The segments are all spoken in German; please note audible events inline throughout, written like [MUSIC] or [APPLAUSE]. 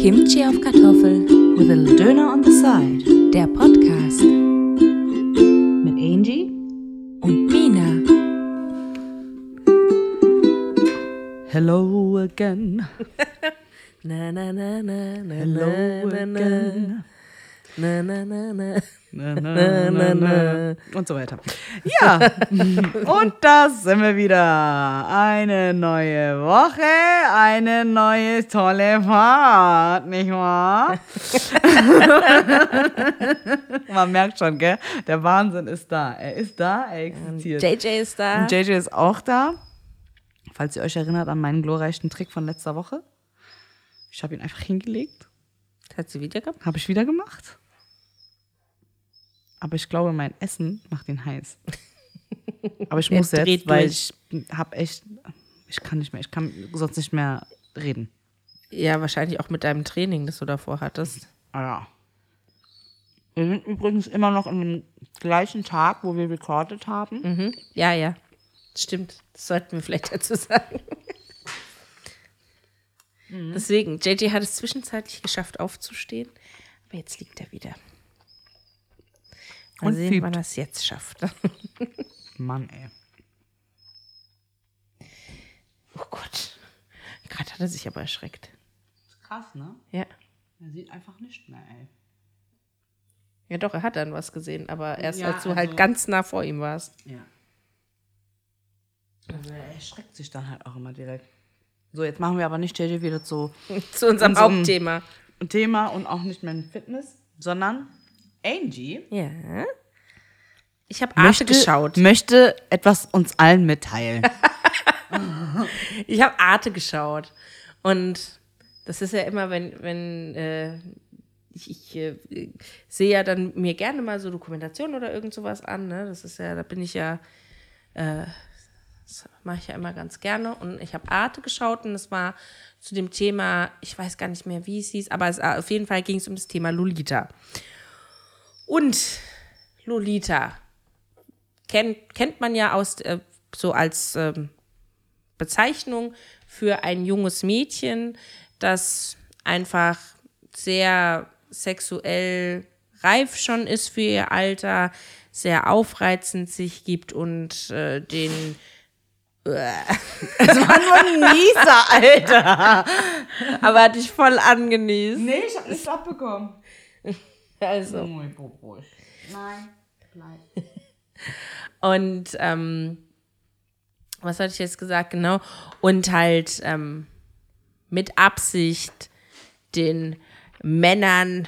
Kimchi auf Kartoffel. With a little Döner on the side. Der Podcast. Mit Angie. Und Mina. Hello again. [LAUGHS] Na, na, na, na, na, Hello again. Na, na, na, na. Na, na, na, na. Und so weiter. Ja, [LAUGHS] und da sind wir wieder. Eine neue Woche, eine neue tolle Fahrt, nicht wahr? [LAUGHS] Man merkt schon, gell? Der Wahnsinn ist da. Er ist da, er existiert. JJ ist da. Und JJ ist auch da. Falls ihr euch erinnert an meinen glorreichen Trick von letzter Woche. Ich habe ihn einfach hingelegt. Hat sie wieder gehabt? Habe ich wieder gemacht. Aber ich glaube, mein Essen macht ihn heiß. [LAUGHS] Aber ich muss jetzt, weil ich habe echt, ich kann nicht mehr, ich kann sonst nicht mehr reden. Ja, wahrscheinlich auch mit deinem Training, das du davor hattest. Ah ja. Wir sind übrigens immer noch an dem gleichen Tag, wo wir recorded haben. Mhm. Ja, ja. Stimmt. Das sollten wir vielleicht dazu sagen. Mhm. Deswegen, JJ hat es zwischenzeitlich geschafft, aufzustehen. Aber jetzt liegt er wieder. Mal Und sehen, fiebt. wann er es jetzt schafft. [LAUGHS] Mann, ey. Oh Gott. Gerade hat er sich aber erschreckt. Krass, ne? Ja. Er sieht einfach nicht mehr, ey. Ja, doch, er hat dann was gesehen, aber erst Ja, als du halt also- ganz nah vor ihm warst. Ja. Also er erschreckt sich dann halt auch immer direkt. So, jetzt machen wir aber nicht JJ wieder zu [LAUGHS] Zu unserem Unserem- Hauptthema. Thema und auch nicht mehr in Fitness, sondern Angie Ja. Ich habe Arte geschaut. möchte etwas uns allen mitteilen. [LAUGHS] Ich habe Arte geschaut. Und das ist ja immer, wenn, wenn äh, ich, ich äh, sehe ja dann mir gerne mal so Dokumentationen oder irgend sowas an. Ne? Das ist ja, da bin ich ja, äh, das mache ich ja immer ganz gerne. Und ich habe Arte geschaut und es war zu dem Thema, ich weiß gar nicht mehr, wie es hieß, aber es, auf jeden Fall ging es um das Thema Lolita. Und Lolita kennt, kennt man ja aus äh, so als ähm, Bezeichnung für ein junges Mädchen, das einfach sehr sexuell reif schon ist für ihr Alter, sehr aufreizend sich gibt und äh, den [LAUGHS] Das war nur ein Nieser, Alter. aber hat dich voll angenießt. Nee, ich hab nichts abbekommen. [LAUGHS] Also. Nein, bleib. [LAUGHS] Und ähm, was hatte ich jetzt gesagt? Genau. Und halt ähm, mit Absicht den Männern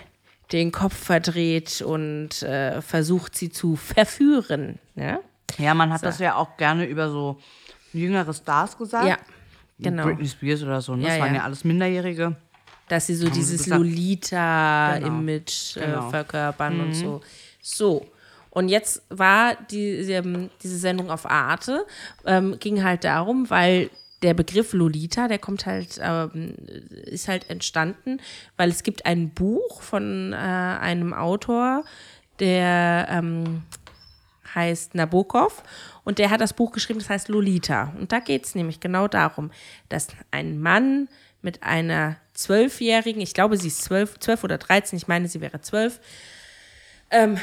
den Kopf verdreht und äh, versucht sie zu verführen. Ja, Ja, man hat das ja auch gerne über so jüngere Stars gesagt. ja genau. Britney Spears oder so. Ne? Das Ja, waren ja. ja alles Minderjährige. Dass sie so sie dieses. Lolita-Image Genau. äh, Genau. verkörpern und so. So. Und jetzt war die, ähm, diese Sendung auf Arte, ähm, ging halt darum, weil der Begriff Lolita, der kommt halt, ähm, ist halt entstanden, weil es gibt ein Buch von äh, einem Autor, der ähm, heißt Nabokov und der hat das Buch geschrieben, das heißt Lolita. Und da geht es nämlich genau darum, dass ein Mann mit einer Zwölfjährigen, ich glaube, sie ist zwölf, zwölf oder dreizehn, ich meine, sie wäre zwölf, ähm,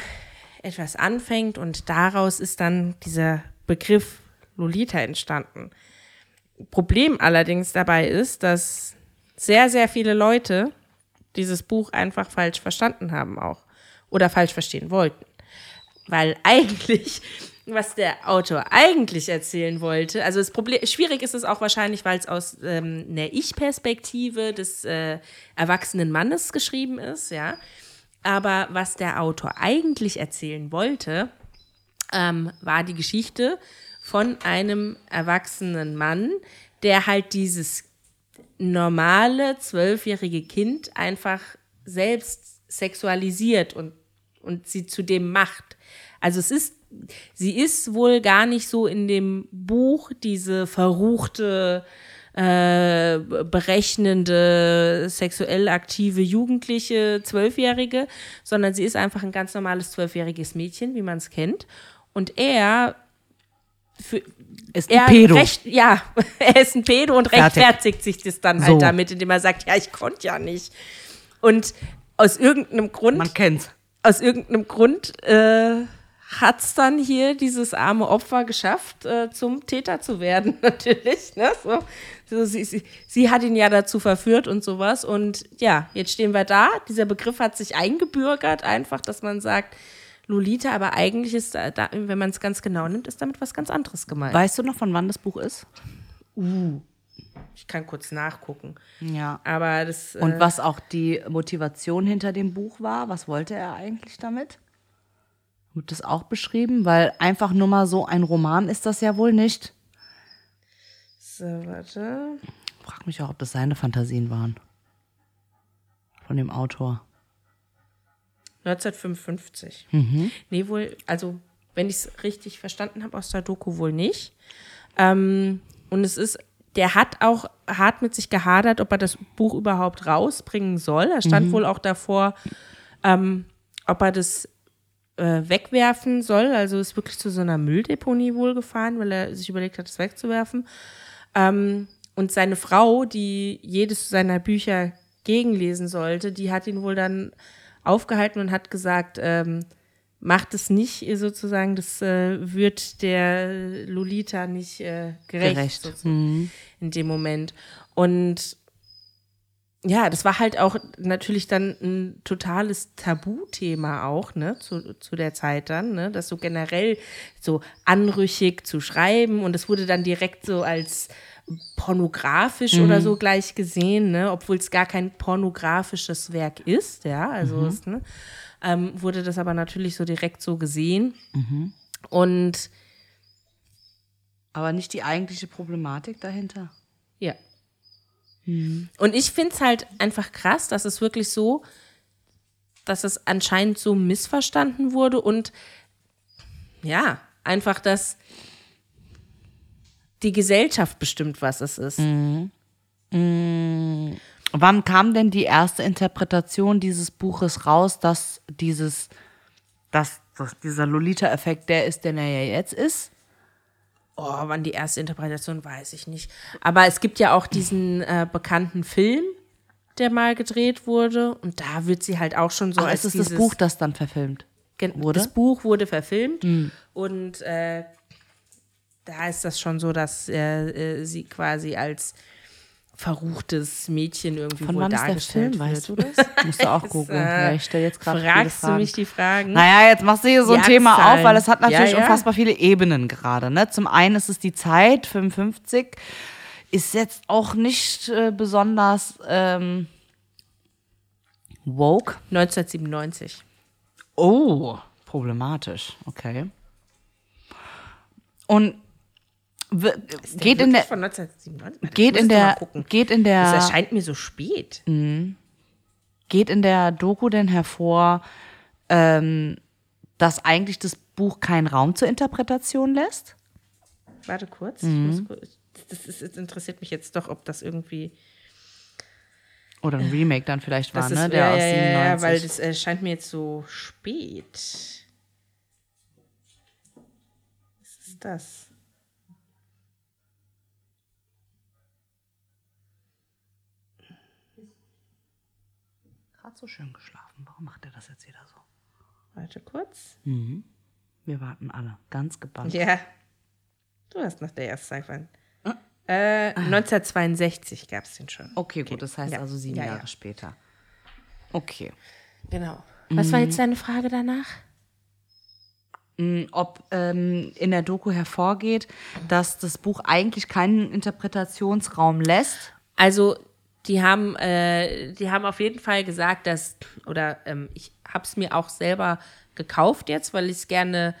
etwas anfängt und daraus ist dann dieser Begriff Lolita entstanden. Problem allerdings dabei ist, dass sehr, sehr viele Leute dieses Buch einfach falsch verstanden haben auch oder falsch verstehen wollten. Weil [LAUGHS] eigentlich, was der Autor eigentlich erzählen wollte, also das Problem, schwierig ist es auch wahrscheinlich, weil es aus ähm, einer Ich-Perspektive des äh, erwachsenen Mannes geschrieben ist, ja. Aber was der Autor eigentlich erzählen wollte, ähm, war die Geschichte von einem erwachsenen Mann, der halt dieses normale zwölfjährige Kind einfach selbst sexualisiert und, und sie zu dem macht. Also es ist, sie ist wohl gar nicht so in dem Buch diese verruchte, äh, berechnende, sexuell aktive Jugendliche, Zwölfjährige, sondern sie ist einfach ein ganz normales zwölfjähriges Mädchen, wie man es kennt. Und er für, Ist ein Pedo. Recht, ja, [LAUGHS] er ist ein Pedo und Fertig. rechtfertigt sich das dann halt So. damit, indem er sagt, ja, ich konnte ja nicht. Und aus irgendeinem Grund Man kennt's. aus irgendeinem Grund äh, hat es dann hier dieses arme Opfer geschafft, äh, zum Täter zu werden, [LAUGHS] natürlich. Ne? So, so, sie, sie, sie hat ihn ja dazu verführt und sowas. Und ja, jetzt stehen wir da. Dieser Begriff hat sich eingebürgert, einfach, dass man sagt, Lolita, aber eigentlich ist da, da wenn man es ganz genau nimmt, ist damit was ganz anderes gemeint. Weißt du noch, von wann das Buch ist? ich kann kurz nachgucken. Ja. Aber das. Und äh, was auch die Motivation hinter dem Buch war, was wollte er eigentlich damit? Wird das auch beschrieben? Weil einfach nur mal so ein Roman ist das ja wohl nicht. So, warte. Frag mich auch, ob das seine Fantasien waren. Von dem Autor. 1955. Mhm. Nee, wohl, also, wenn ich es richtig verstanden habe aus der Doku, wohl nicht. Ähm, und es ist, der hat auch hart mit sich gehadert, ob er das Buch überhaupt rausbringen soll. Er stand wohl auch davor, ähm, ob er das äh, wegwerfen soll. Also ist wirklich zu so einer Mülldeponie wohl gefahren, weil er sich überlegt hat, es wegzuwerfen. Ähm, und seine Frau, die jedes seiner Bücher gegenlesen sollte, die hat ihn wohl dann aufgehalten und hat gesagt, ähm, macht es nicht sozusagen, das äh, wird der Lolita nicht äh, gerecht, Gerecht. sozusagen in dem Moment. Und ja, das war halt auch natürlich dann ein totales Tabuthema auch, ne, zu, zu der Zeit dann, ne, das so generell so anrüchig zu schreiben. Und es wurde dann direkt so als pornografisch oder so gleich gesehen, ne, obwohl es gar kein pornografisches Werk ist, ja, also es, ne, ähm, wurde das aber natürlich so direkt so gesehen. Und Aber nicht die eigentliche Problematik dahinter. Ja. Und ich finde es halt einfach krass, dass es wirklich so, dass es anscheinend so missverstanden wurde und ja, einfach, dass die Gesellschaft bestimmt, was es ist. Wann kam denn die erste Interpretation dieses Buches raus, dass dieses, dass, dass dieser Lolita-Effekt der ist, der er ja jetzt ist? Oh, wann die erste Interpretation, weiß ich nicht. Aber es gibt ja auch diesen äh, bekannten Film, der mal gedreht wurde. Und da wird sie halt auch schon so Ach, als ist es das dieses, Buch, das dann verfilmt? Wurde? Das Buch wurde verfilmt und äh, da ist das schon so, dass äh, äh, sie quasi als verruchtes Mädchen irgendwie Von wohl dargestellt Film, wird. weißt du das? Musst du auch [LAUGHS] googeln. äh, Ja, ich stelle jetzt gerade Fragst du mich die Fragen? Naja, jetzt machst du hier so ein Thema Jahrzahlen. auf, weil es hat natürlich Ja, ja. unfassbar viele Ebenen gerade. Ne? Zum einen ist es die Zeit, 55, ist jetzt auch nicht äh, besonders ähm, woke. 1997. Oh, problematisch, okay. Und geht in der von 1997? geht in der geht in Das der erscheint mir so spät. geht in der Doku denn hervor, ähm, dass eigentlich das Buch keinen Raum zur Interpretation lässt? Warte kurz. Mhm. Kurz das, ist, das interessiert mich jetzt doch, ob das irgendwie. Oder ein Remake dann vielleicht war, Das ne? ist, Der ja, aus ja, ja, 97. ja, weil das erscheint mir jetzt so spät. Was ist das? So schön geschlafen. Warum macht er das jetzt wieder so? Warte kurz. Wir warten alle, ganz gebannt. Ja. Du hast nach der ersten Zeit. Äh, 1962 gab es den schon. Okay, gut, das heißt Ja. also sieben Ja, ja. Jahre später. Okay. Genau. Was war jetzt deine Frage danach? Ob ähm, in der Doku hervorgeht, dass das Buch eigentlich keinen Interpretationsraum lässt. Also, die haben, äh, die haben auf jeden Fall gesagt, dass, oder ähm, ich habe es mir auch selber gekauft jetzt, weil ich es gerne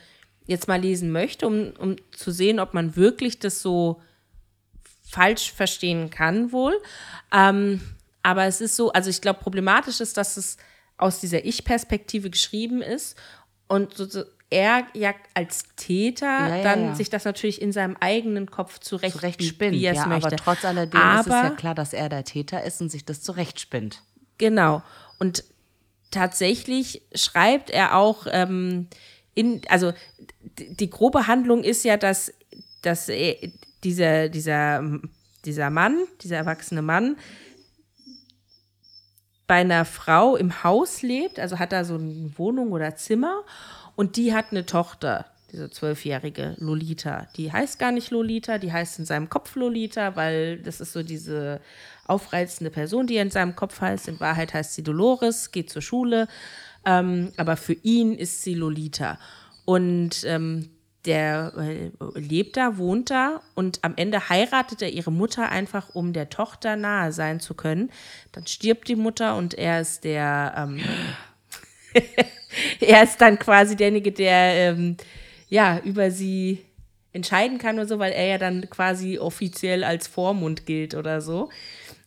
jetzt mal lesen möchte, um, um zu sehen, ob man wirklich das so falsch verstehen kann wohl. Ähm, aber es ist so, also ich glaube, problematisch ist, dass es aus dieser Ich-Perspektive geschrieben ist und so, er ja als Täter Ja, ja, dann ja. sich das natürlich in seinem eigenen Kopf zurecht, Zurecht wie- er es ja, möchte. aber trotz alledem ist es ja klar, dass er der Täter ist und sich das zurecht spinnt. Genau. Und tatsächlich schreibt er auch ähm, in, also die grobe Handlung ist ja, dass dass er, dieser, dieser, dieser Mann, dieser erwachsene Mann, bei einer Frau im Haus lebt, also hat da so eine Wohnung oder Zimmer und die hat eine Tochter, diese zwölfjährige Lolita. Die heißt gar nicht Lolita, die heißt in seinem Kopf Lolita, weil das ist so diese aufreizende Person, die in seinem Kopf heißt. In Wahrheit heißt sie Dolores, geht zur Schule, ähm, aber für ihn ist sie Lolita. Und ähm, der äh, lebt da, wohnt da und am Ende heiratet er ihre Mutter einfach, um der Tochter nahe sein zu können. Dann stirbt die Mutter und er ist der, ähm, [GASPS] [LAUGHS] [LAUGHS] er ist dann quasi derjenige, der ähm, ja über sie entscheiden kann oder so, weil er ja dann quasi offiziell als Vormund gilt oder so.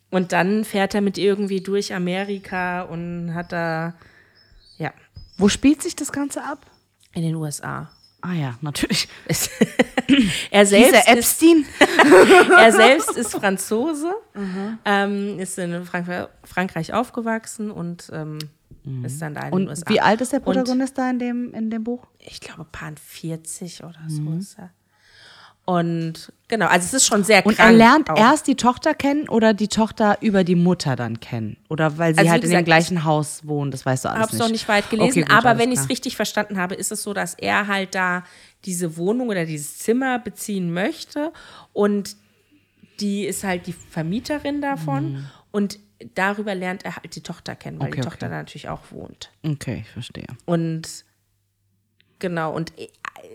Und dann fährt er mit irgendwie durch Amerika und hat da, ja, Wo spielt sich das Ganze ab? in den USA. Ah ja, natürlich. [LAUGHS] er selbst Dieser ist Epstein. [LAUGHS] er selbst ist Franzose, ähm, ist in Frank Frankreich aufgewachsen und ähm, ist dann da in den Und USA. wie alt ist der Und Protagonist da in dem, in dem Buch? ich glaube, Pan 40 oder so ist er. Und genau, also es ist schon sehr Und krank. er lernt auch. erst die Tochter kennen oder die Tochter über die Mutter dann kennen? Oder weil sie Also halt in dem gesagt, gleichen Haus wohnen, das weißt du alles habe es nicht. noch nicht weit gelesen, Okay, gut, aber wenn ich es richtig verstanden habe, ist es so, dass er halt da diese Wohnung oder dieses Zimmer beziehen möchte und die ist halt die Vermieterin davon und darüber lernt er halt die Tochter kennen, weil. Okay, die Tochter okay. da natürlich auch wohnt. Okay, ich verstehe. Und genau, und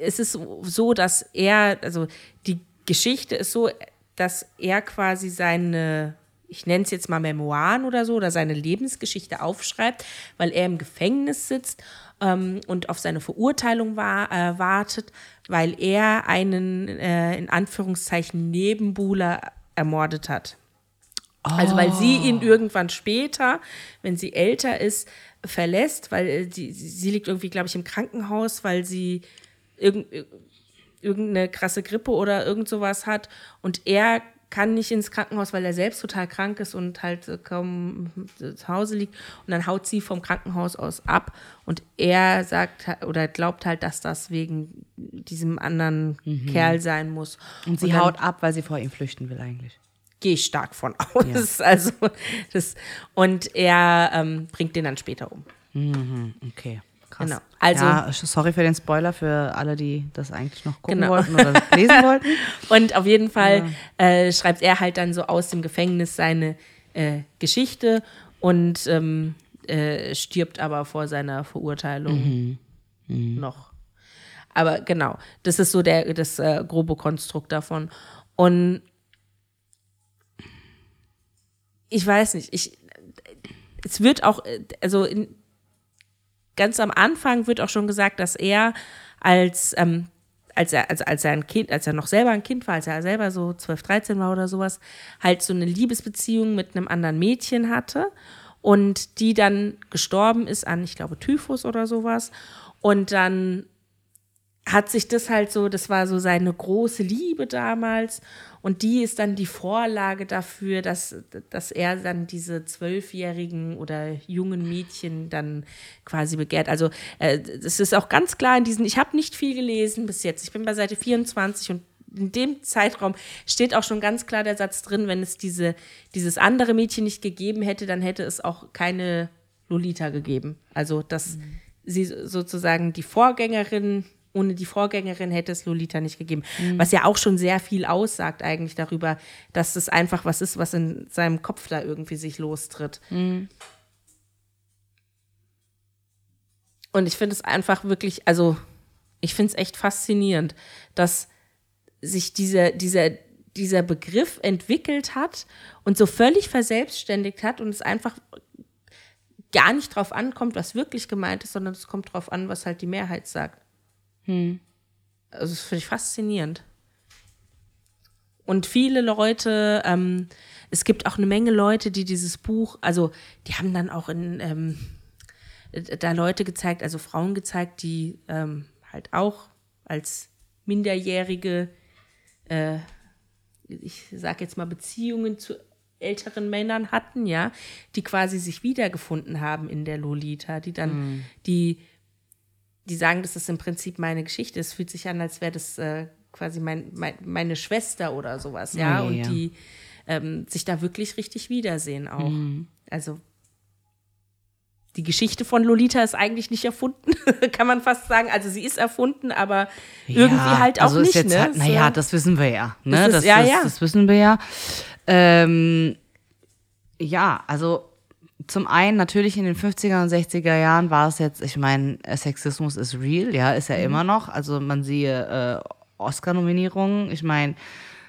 es ist so, dass er, also die Geschichte ist so, dass er quasi seine, ich nenne es jetzt mal Memoiren oder so, oder seine Lebensgeschichte aufschreibt, weil er im Gefängnis sitzt ähm, und auf seine Verurteilung war, äh, wartet, weil er einen, äh, in Anführungszeichen, Nebenbuhler ermordet hat. Also weil sie ihn irgendwann später, wenn sie älter ist, verlässt, weil äh, die, sie liegt irgendwie, glaube ich, im Krankenhaus, weil sie irgend, irgendeine krasse Grippe oder irgend sowas hat. Und er kann nicht ins Krankenhaus, weil er selbst total krank ist und halt äh, kaum zu Hause liegt. Und dann haut sie vom Krankenhaus aus ab. Und er sagt oder glaubt halt, dass das wegen diesem anderen Kerl sein muss. Und sie dann- haut ab, weil sie vor ihm flüchten will eigentlich. Gehe ich stark von aus. [LAUGHS] Also das, und er ähm, bringt den dann später um. Okay, krass. Genau. Also- ja, sorry für den Spoiler für alle, die das eigentlich noch gucken Genau. wollten oder [LAUGHS] lesen wollten. [LAUGHS] Und auf jeden Fall äh, schreibt er halt dann so aus dem Gefängnis seine äh, Geschichte und ähm, äh, stirbt aber vor seiner Verurteilung noch. Aber genau, das ist so der, das äh, grobe Konstrukt davon. Und ich weiß nicht, ich, es wird auch, also in, ganz am Anfang wird auch schon gesagt, dass er als, ähm, als er, also als er ein Kind, als er noch selber ein Kind war, als er selber so 12, 13 war oder sowas, halt so eine Liebesbeziehung mit einem anderen Mädchen hatte und die dann gestorben ist an, ich glaube, Typhus oder sowas. Und dann hat sich das halt so, das war so seine große Liebe damals. Und die ist dann die Vorlage dafür, dass, dass er dann diese zwölfjährigen oder jungen Mädchen dann quasi begehrt. Also äh, es ist auch ganz klar in diesen, ich habe nicht viel gelesen bis jetzt. Ich bin bei Seite 24 und in dem Zeitraum steht auch schon ganz klar der Satz drin, wenn es diese, dieses andere Mädchen nicht gegeben hätte, dann hätte es auch keine Lolita gegeben. Also, dass sie sozusagen die Vorgängerin, ohne die Vorgängerin hätte es Lolita nicht gegeben. Was ja auch schon sehr viel aussagt eigentlich darüber, dass es einfach was ist, was in seinem Kopf da irgendwie sich lostritt. Und ich finde es einfach wirklich, also ich finde es echt faszinierend, dass sich dieser, dieser, dieser Begriff entwickelt hat und so völlig verselbstständigt hat und es einfach gar nicht drauf ankommt, was wirklich gemeint ist, sondern es kommt drauf an, was halt die Mehrheit sagt. Also das finde ich faszinierend. Und viele Leute, ähm, es gibt auch eine Menge Leute, die dieses Buch, also die haben dann auch in ähm, da Leute gezeigt, also Frauen gezeigt, die ähm, halt auch als Minderjährige, äh, ich sage jetzt mal Beziehungen zu älteren Männern hatten, ja, die quasi sich wiedergefunden haben in der Lolita, die dann, die, die sagen, das ist im Prinzip meine Geschichte. Es fühlt sich an, als wäre das äh, quasi mein, mein, meine Schwester oder sowas, ja, ja, und ja. die ähm, sich da wirklich richtig wiedersehen auch. Mhm. Also die Geschichte von Lolita ist eigentlich nicht erfunden, [LAUGHS] kann man fast sagen. Also sie ist erfunden, aber irgendwie Ja, halt auch also nicht, ist jetzt ne? Halt, naja, So. das wissen wir ja. Ne? Das ist- Das, ja, das, ja. das wissen wir ja. Ähm, ja, also zum einen natürlich in den 50er und 60er Jahren war es jetzt, ich meine, Sexismus ist real, ja, ist Mhm. ja immer noch. Also man siehe äh, Oscar-Nominierungen. Ich meine,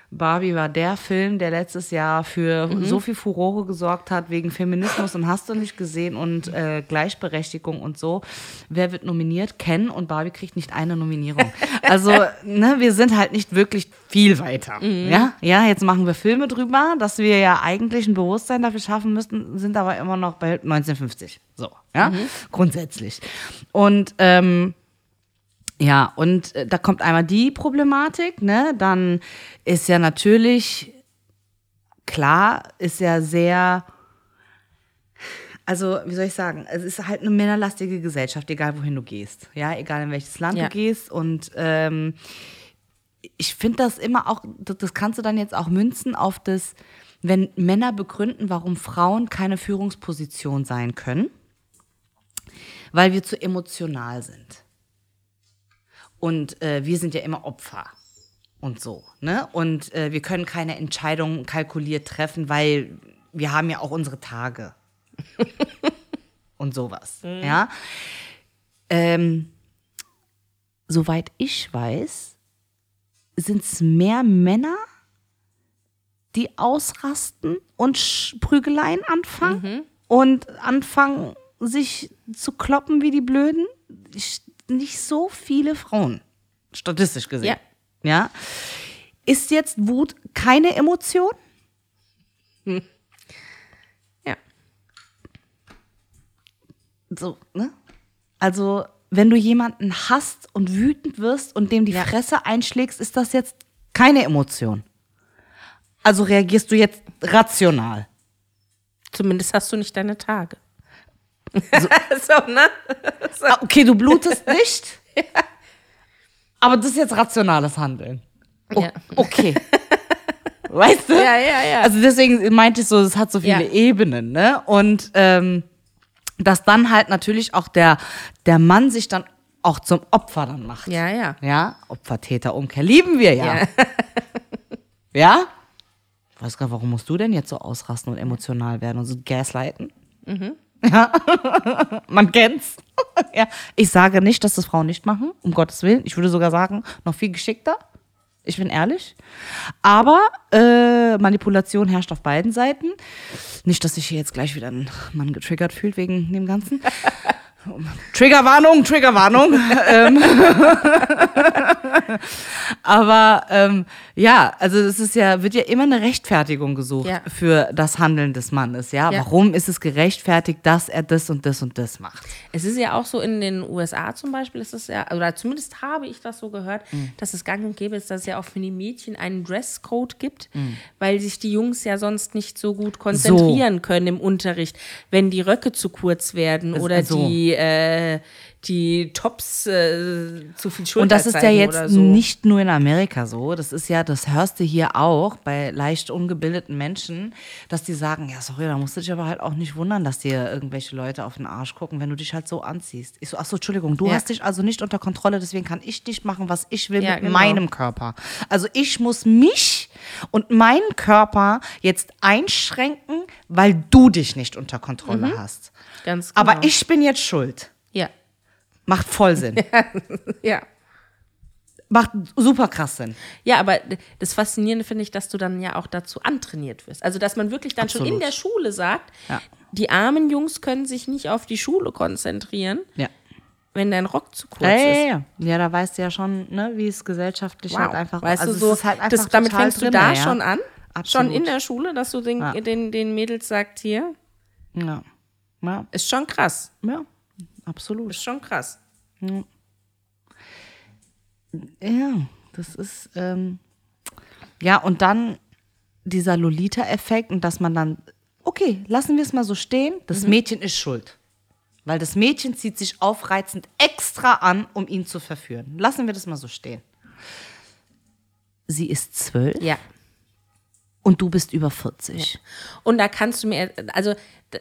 Barbie war der Film, der letztes Jahr für Mhm. so viel Furore gesorgt hat wegen Feminismus und hast du nicht gesehen und äh, Gleichberechtigung und so. Wer wird nominiert? Ken und Barbie kriegt nicht eine Nominierung. [LAUGHS] Also, ne, wir sind halt nicht wirklich viel weiter. Ja, ja, jetzt machen wir Filme drüber, dass wir ja eigentlich ein Bewusstsein dafür schaffen müssten, sind aber immer noch bei 1950. So, ja, grundsätzlich. Und ähm, ja, und äh, da kommt einmal die Problematik, ne? Dann ist ja natürlich klar, ist ja sehr, also wie soll ich sagen, es ist halt eine männerlastige Gesellschaft, egal wohin du gehst, ja, egal in welches Land Ja. du gehst und ähm, ich finde das immer auch, das, das kannst du dann jetzt auch münzen auf das, wenn Männer begründen, warum Frauen keine Führungsposition sein können, weil wir zu emotional sind. Und äh, wir sind ja immer Opfer und so. Ne? Und äh, wir können keine Entscheidungen kalkuliert treffen, weil wir haben ja auch unsere Tage. [LAUGHS] und sowas. Ja. Ähm, soweit ich weiß, sind es mehr Männer, die ausrasten und Prügeleien anfangen und anfangen, sich zu kloppen wie die Blöden. Ich- Nicht so viele Frauen, statistisch gesehen. Ja. ja. Ist jetzt Wut keine Emotion? Ja. So, ne? Also, wenn du jemanden hasst und wütend wirst und dem die Fresse einschlägst, ist das jetzt keine Emotion. Also reagierst du jetzt rational. Zumindest hast du nicht deine Tage. [LAUGHS] So, ne? [LAUGHS] Ah, okay, du blutest [LAUGHS] nicht. Aber das ist jetzt rationales Handeln. O Ja. Okay. Weißt du? Ja, ja, ja. Also deswegen meinte ich so, es hat so viele Ja. Ebenen, ne? Und ähm, dass dann halt natürlich auch der, der Mann sich dann auch zum Opfer dann macht. Ja, ja. Ja, Opfer-Täter-Umkehr lieben wir ja. Ja. Ja? Ich weiß gar nicht, warum musst du denn jetzt so ausrasten und emotional werden und so gaslighten? Mhm. [LAUGHS] Ja, man kennt's. [LAUGHS] ja. Ich sage nicht, dass das Frauen nicht machen, um Gottes Willen. Ich würde sogar sagen, noch viel geschickter. Ich bin ehrlich. Aber äh, Manipulation herrscht auf beiden Seiten. Nicht, dass sich hier jetzt gleich wieder ein Mann getriggert fühlt wegen dem Ganzen. Triggerwarnung, Triggerwarnung. [LAUGHS] ähm. [LAUGHS] Aber ähm, ja, also es ist ja, wird ja immer eine Rechtfertigung gesucht Ja. für das Handeln des Mannes. Ja? Ja. warum ist es gerechtfertigt, dass er das und das und das macht? Es ist ja auch so in den USA zum Beispiel, ist es ja, oder zumindest habe ich das so gehört, Mhm. dass es gang und gäbe ist, dass es ja auch für die Mädchen einen Dresscode gibt, Mhm. weil sich die Jungs ja sonst nicht so gut konzentrieren können im Unterricht, wenn die Röcke zu kurz werden oder so. die, äh, die Tops äh, zu viel Schulter Und das ist ja jetzt so. nicht nur in Amerika so. Das ist ja, das hörst du hier auch bei leicht ungebildeten Menschen, dass die sagen, ja, sorry, da musst du dich aber halt auch nicht wundern, dass dir irgendwelche Leute auf den Arsch gucken, wenn du dich halt so anziehst. Ich so, ach so, Entschuldigung, du Ja. hast dich also nicht unter Kontrolle, deswegen kann ich nicht machen, was ich will Ja, mit genau. meinem Körper. Also ich muss mich und meinen Körper jetzt einschränken, weil du dich nicht unter Kontrolle hast. Ganz genau. Aber ich bin jetzt schuld. Ja. Macht voll Sinn. [LAUGHS] Ja. Macht super krass Sinn. Ja, aber das Faszinierende finde ich, dass du dann ja auch dazu antrainiert wirst. Also, dass man wirklich dann schon in Absolut. der Schule sagt, Ja. die armen Jungs können sich nicht auf die Schule konzentrieren, Ja. wenn dein Rock zu kurz Ja, ja, ist. ja. ja, da weißt du ja schon, ne, wie es gesellschaftlich Wow. halt einfach weißt also du so, ist halt das, damit fängst du drin, da ja. schon an, Absolut. schon in der Schule, dass du den, Ja. den, den Mädels sagst, hier, Ja. Ja, ist schon krass, ja, absolut. ist schon krass. Ja, das ist, ähm, ja, und dann dieser Lolita-Effekt und dass man dann, okay, lassen wir es mal so stehen, das Mhm. Mädchen ist schuld. Weil das Mädchen zieht sich aufreizend extra an, um ihn zu verführen. Lassen wir das mal so stehen. sie ist zwölf Ja. Und du bist über 40. Und da kannst du mir, also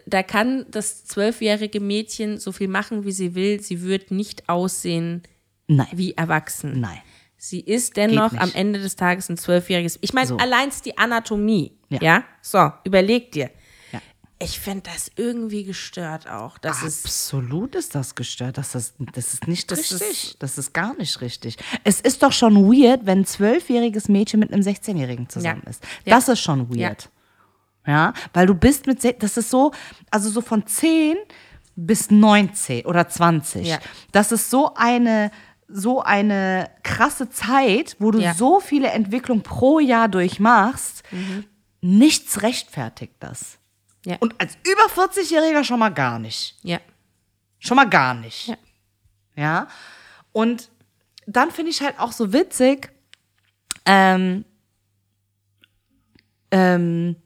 da- kann das zwölfjährige Mädchen so viel machen, wie sie will. Sie wird nicht aussehen Nein. wie erwachsen. Nein. Sie ist dennoch am Ende des Tages ein zwölfjähriges. Ich meine, So. allein die Anatomie. Ja. Ja. So, überleg dir. Ja. Ich finde das irgendwie gestört auch. Das ist. Absolut ist das gestört. Das ist, das ist nicht Das richtig. ist- das ist gar nicht richtig. Es ist doch schon weird, wenn ein zwölfjähriges Mädchen mit einem 16-Jährigen zusammen Ja. ist. Ja. Das ist schon weird. Ja. weil du bist mit, das ist so, also so von 10 bis 19 oder 20. Ja. Das ist so eine, so eine krasse Zeit, wo du Ja. so viele Entwicklungen pro Jahr durchmachst. Nichts rechtfertigt das. Ja. Und als über 40-Jähriger schon mal gar nicht. ja. Schon mal gar nicht. Ja. Ja. Und dann finde ich halt auch so witzig, ähm, ähm,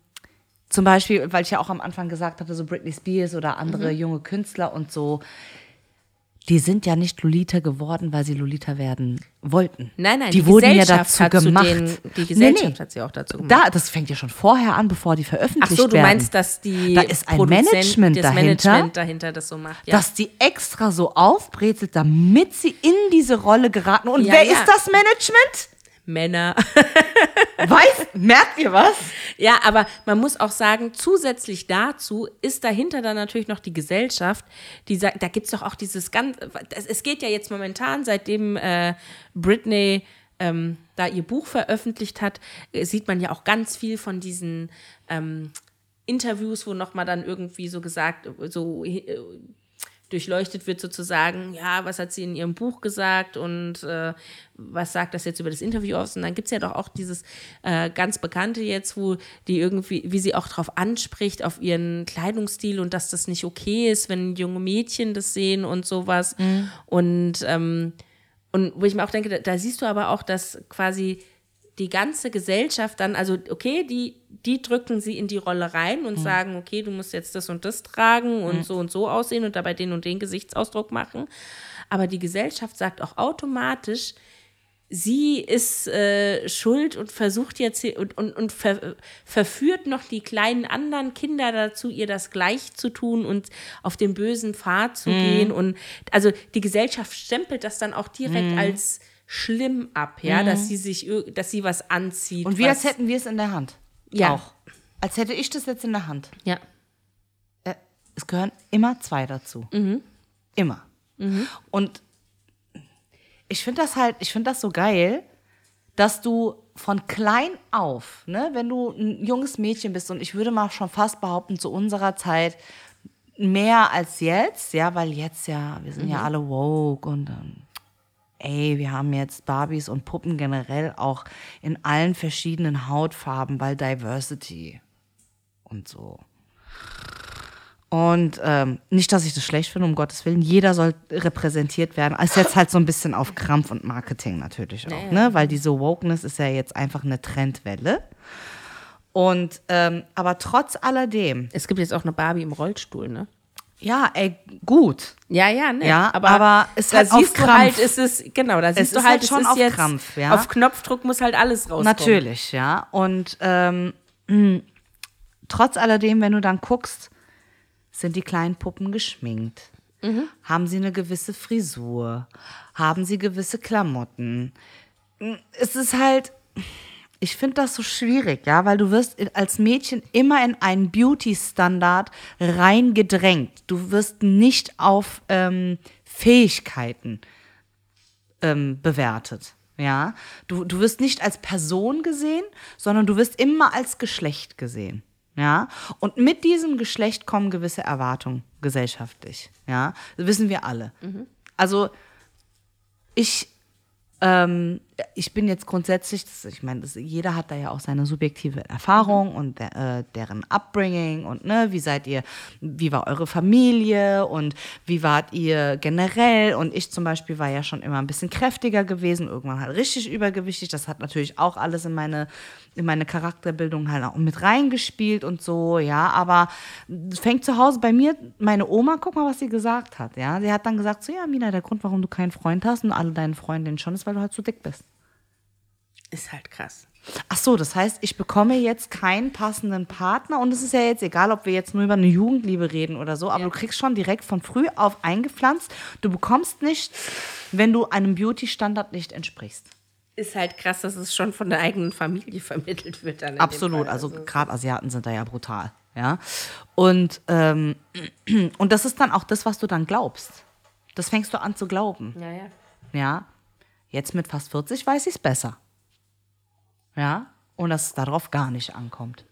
zum Beispiel, weil ich ja auch am Anfang gesagt hatte, so Britney Spears oder andere Mhm. junge Künstler und so, die sind ja nicht Lolita geworden, weil sie Lolita werden wollten. Nein, nein, die, die wurden ja dazu gemacht. denen- die Nee, Gesellschaft nee. hat sie auch dazu gemacht. Da, das fängt ja schon vorher an, bevor die Ach veröffentlicht so, du werden. meinst, dass die Da ist ein Produzent- Management das dahinter. Management dahinter das so macht. Ja. dass die extra so aufbrezelt, damit sie in diese Rolle geraten. Und Ja, wer ja. ist das Management? Männer. Weiß, merkt ihr was? Ja, aber man muss auch sagen, zusätzlich dazu ist dahinter dann natürlich noch die Gesellschaft, die sagt, da gibt es doch auch dieses ganz, es geht ja jetzt momentan, seitdem äh, Britney ähm, da ihr Buch veröffentlicht hat, äh, sieht man ja auch ganz viel von diesen ähm, Interviews, wo nochmal dann irgendwie so gesagt, so äh, durchleuchtet wird sozusagen, ja, was hat sie in ihrem Buch gesagt und äh, was sagt das jetzt über das Interview aus? Und dann gibt es ja doch auch dieses äh, ganz Bekannte jetzt, wo die irgendwie, wie sie auch darauf anspricht, auf ihren Kleidungsstil und dass das nicht okay ist, wenn junge Mädchen das sehen und sowas. Und, ähm, und wo ich mir auch denke, da, da siehst du aber auch, dass quasi die ganze Gesellschaft dann, also okay, die, die drücken sie in die Rolle rein und sagen, okay, du musst jetzt das und das tragen und so und so aussehen und dabei den und den Gesichtsausdruck machen. Aber die Gesellschaft sagt auch automatisch, sie ist äh, schuld und versucht jetzt und, und, und ver, verführt noch die kleinen anderen Kinder dazu, ihr das gleich zu tun und auf den bösen Pfad zu gehen. Und also die Gesellschaft stempelt das dann auch direkt als schlimm ab, ja, dass sie sich, dass sie was anzieht. Und wie als hätten wir es in der Hand. Ja. Auch. Als hätte ich das jetzt in der Hand. ja. Äh, es gehören immer zwei dazu. Immer. Und ich finde das halt, ich finde das so geil, dass du von klein auf, ne, wenn du ein junges Mädchen bist, und ich würde mal schon fast behaupten, zu unserer Zeit mehr als jetzt, ja, weil jetzt ja, wir sind ja alle woke und ähm, ey, wir haben jetzt Barbies und Puppen generell auch in allen verschiedenen Hautfarben, weil Diversity und so. Und ähm, nicht, dass ich das schlecht finde, um Gottes Willen. Jeder soll repräsentiert werden. Ist jetzt halt so ein bisschen auf Krampf und Marketing natürlich auch, Naja. ne? Weil diese Wokeness ist ja jetzt einfach eine Trendwelle. Und ähm, aber trotz alledem, Es gibt jetzt auch eine Barbie im Rollstuhl, ne? Ja, ey, gut. Ja, ja, ne? Ja, aber, aber ist da halt auf siehst du halt, ist es, genau, da siehst du ist halt, halt es schon auf jetzt, Krampf, ja. Auf Knopfdruck muss halt alles rauskommen. Natürlich, ja. Und ähm, mh, trotz alledem, wenn du dann guckst, sind die kleinen Puppen geschminkt? Haben sie eine gewisse Frisur? Haben sie gewisse Klamotten? Mh, Es ist halt, ich finde das so schwierig, ja, weil du wirst als Mädchen immer in einen Beauty-Standard reingedrängt. Du wirst nicht auf ähm, Fähigkeiten ähm, bewertet. Ja, du, du wirst nicht als Person gesehen, sondern du wirst immer als Geschlecht gesehen. Ja, und mit diesem Geschlecht kommen gewisse Erwartungen gesellschaftlich. Ja, das wissen wir alle. Also, ich, ähm, ich bin jetzt grundsätzlich, das, ich meine, das, jeder hat da ja auch seine subjektive Erfahrung und der, äh, deren Upbringing und ne, wie seid ihr, wie war eure Familie und wie wart ihr generell? Und ich zum Beispiel war ja schon immer ein bisschen kräftiger gewesen, irgendwann halt richtig übergewichtig, das hat natürlich auch alles in meine, in meine Charakterbildung halt auch mit reingespielt und so, ja, aber fängt zu Hause bei mir, meine Oma, guck mal, was sie gesagt hat, ja, sie hat dann gesagt, so, ja, Mina, der Grund, warum du keinen Freund hast und alle deine Freundinnen schon, ist, weil du halt zu dick bist. Ist halt krass. Ach so, das heißt, ich bekomme jetzt keinen passenden Partner und es ist ja jetzt egal, ob wir jetzt nur über eine Jugendliebe reden oder so, aber Ja. du kriegst schon direkt von früh auf eingepflanzt, du bekommst nicht, wenn du einem Beauty-Standard nicht entsprichst. Ist halt krass, dass es schon von der eigenen Familie [LAUGHS] vermittelt wird. Absolut, Fall. also gerade Asiaten sind da ja brutal, ja. Und, ähm, [CLEARS THROAT] und das ist dann auch das, was du dann glaubst. Das fängst du an zu glauben. Ja, ja. Ja, jetzt mit fast 40 weiß ich es besser. Ja, und dass es darauf gar nicht ankommt.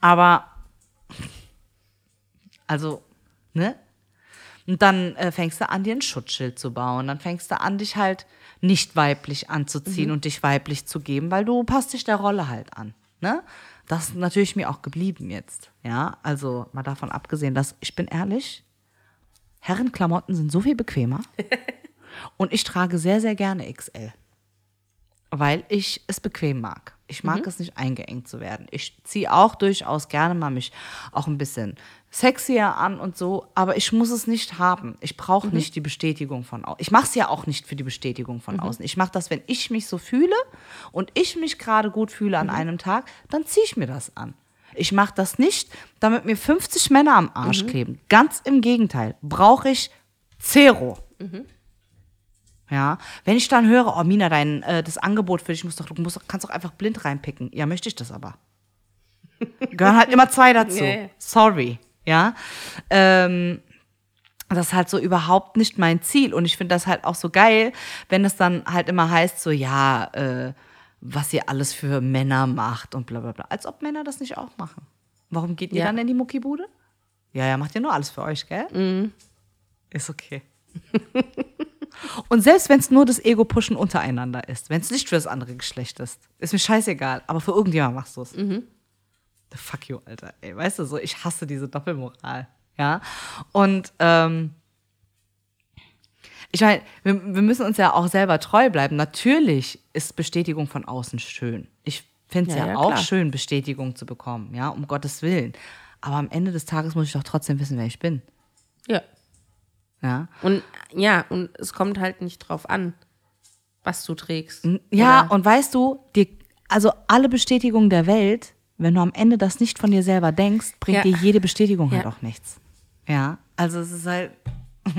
Aber, also, ne? Und dann äh, fängst du an, dir ein Schutzschild zu bauen. Dann fängst du an, dich halt nicht weiblich anzuziehen und dich weiblich zu geben, weil du passt dich der Rolle halt an. Ne? Das ist natürlich mir auch geblieben jetzt. Ja, also mal davon abgesehen, dass ich bin ehrlich, Herrenklamotten sind so viel bequemer. [LAUGHS] Und ich trage sehr, sehr gerne XL. Weil ich es bequem mag. Ich mag es nicht eingeengt zu werden. Ich ziehe auch durchaus gerne mal mich auch ein bisschen sexier an und so, aber ich muss es nicht haben. Ich brauche nicht die Bestätigung von außen. Ich mache es ja auch nicht für die Bestätigung von außen. Ich mache das, wenn ich mich so fühle und ich mich gerade gut fühle an einem Tag, dann ziehe ich mir das an. Ich mache das nicht, damit mir 50 Männer am Arsch kleben. Ganz im Gegenteil. Brauche ich Zero. Ja, wenn ich dann höre, oh Mina, dein äh, das Angebot für dich muss doch, du musst, doch- kannst doch einfach blind reinpicken. Ja, möchte ich das aber. [LAUGHS] Gehören halt immer zwei dazu. Ja. Sorry, ja. Ähm, das ist halt so überhaupt nicht mein Ziel und ich finde das halt auch so geil, wenn es dann halt immer heißt so, ja, äh, was ihr alles für Männer macht und bla bla bla. Als ob Männer das nicht auch machen. Warum geht ihr Ja. dann in die Muckibude? Ja, ja, macht ihr nur alles für euch, gell? Mhm. Ist okay. [LAUGHS] Und selbst wenn es nur das Ego-Pushen untereinander ist, wenn es nicht für das andere Geschlecht ist, ist mir scheißegal, aber für irgendjemand machst du es. Mhm. Fuck you, Alter. Ey, weißt du so, ich hasse diese Doppelmoral. Ja. Und ähm, ich meine, wir, wir müssen uns ja auch selber treu bleiben. Natürlich ist Bestätigung von außen schön. Ich finde es Ja, ja, ja, auch klar. schön, Bestätigung zu bekommen, ja, um Gottes Willen. Aber am Ende des Tages muss ich doch trotzdem wissen, wer ich bin. Ja. Ja. Und ja, und es kommt halt nicht drauf an, was du trägst. Ja, Oder- und weißt du, dir, also alle Bestätigung der Welt, wenn du am Ende das nicht von dir selber denkst, bringt Ja. dir jede Bestätigung halt Ja. auch nichts. Ja, also es ist halt, [LAUGHS]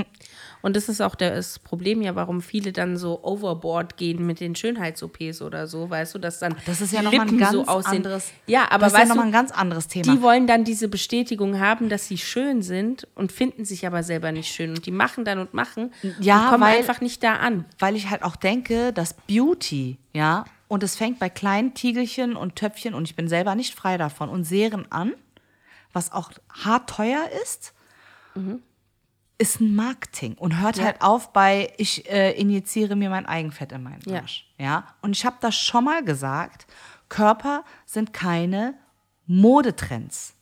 Und das ist auch das Problem ja, warum viele dann so overboard gehen mit den Schönheits-OPs oder so, weißt du, dass dann das ist ja die nochmal ein Lippen ganz so aussehen. anderes, Ja, aber das ist ja du, ein ganz anderes Thema. die wollen dann diese Bestätigung haben, dass sie schön sind und finden sich aber selber nicht schön. Und die machen dann und machen Ja, und kommen weil- einfach nicht da an. weil ich halt auch denke, dass Beauty, ja, und es fängt bei kleinen Tiegelchen und Töpfchen und ich bin selber nicht frei davon und Serien an, was auch hart teuer ist, ist ein Marketing und hört Ja. halt auf bei, ich äh, injiziere mir mein Eigenfett in meinen Ja. Arsch. Ja. Und ich habe das schon mal gesagt, Körper sind keine Modetrends.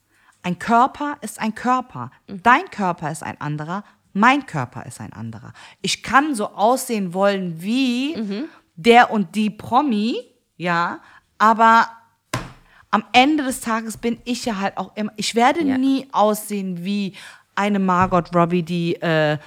Ein Körper ist ein Körper. Dein Körper ist ein anderer, mein Körper ist ein anderer. Ich kann so aussehen wollen wie der und die Promi, ja, aber am Ende des Tages bin ich ja halt auch immer, ich werde Ja. nie aussehen wie eine Margot Robbie, die äh,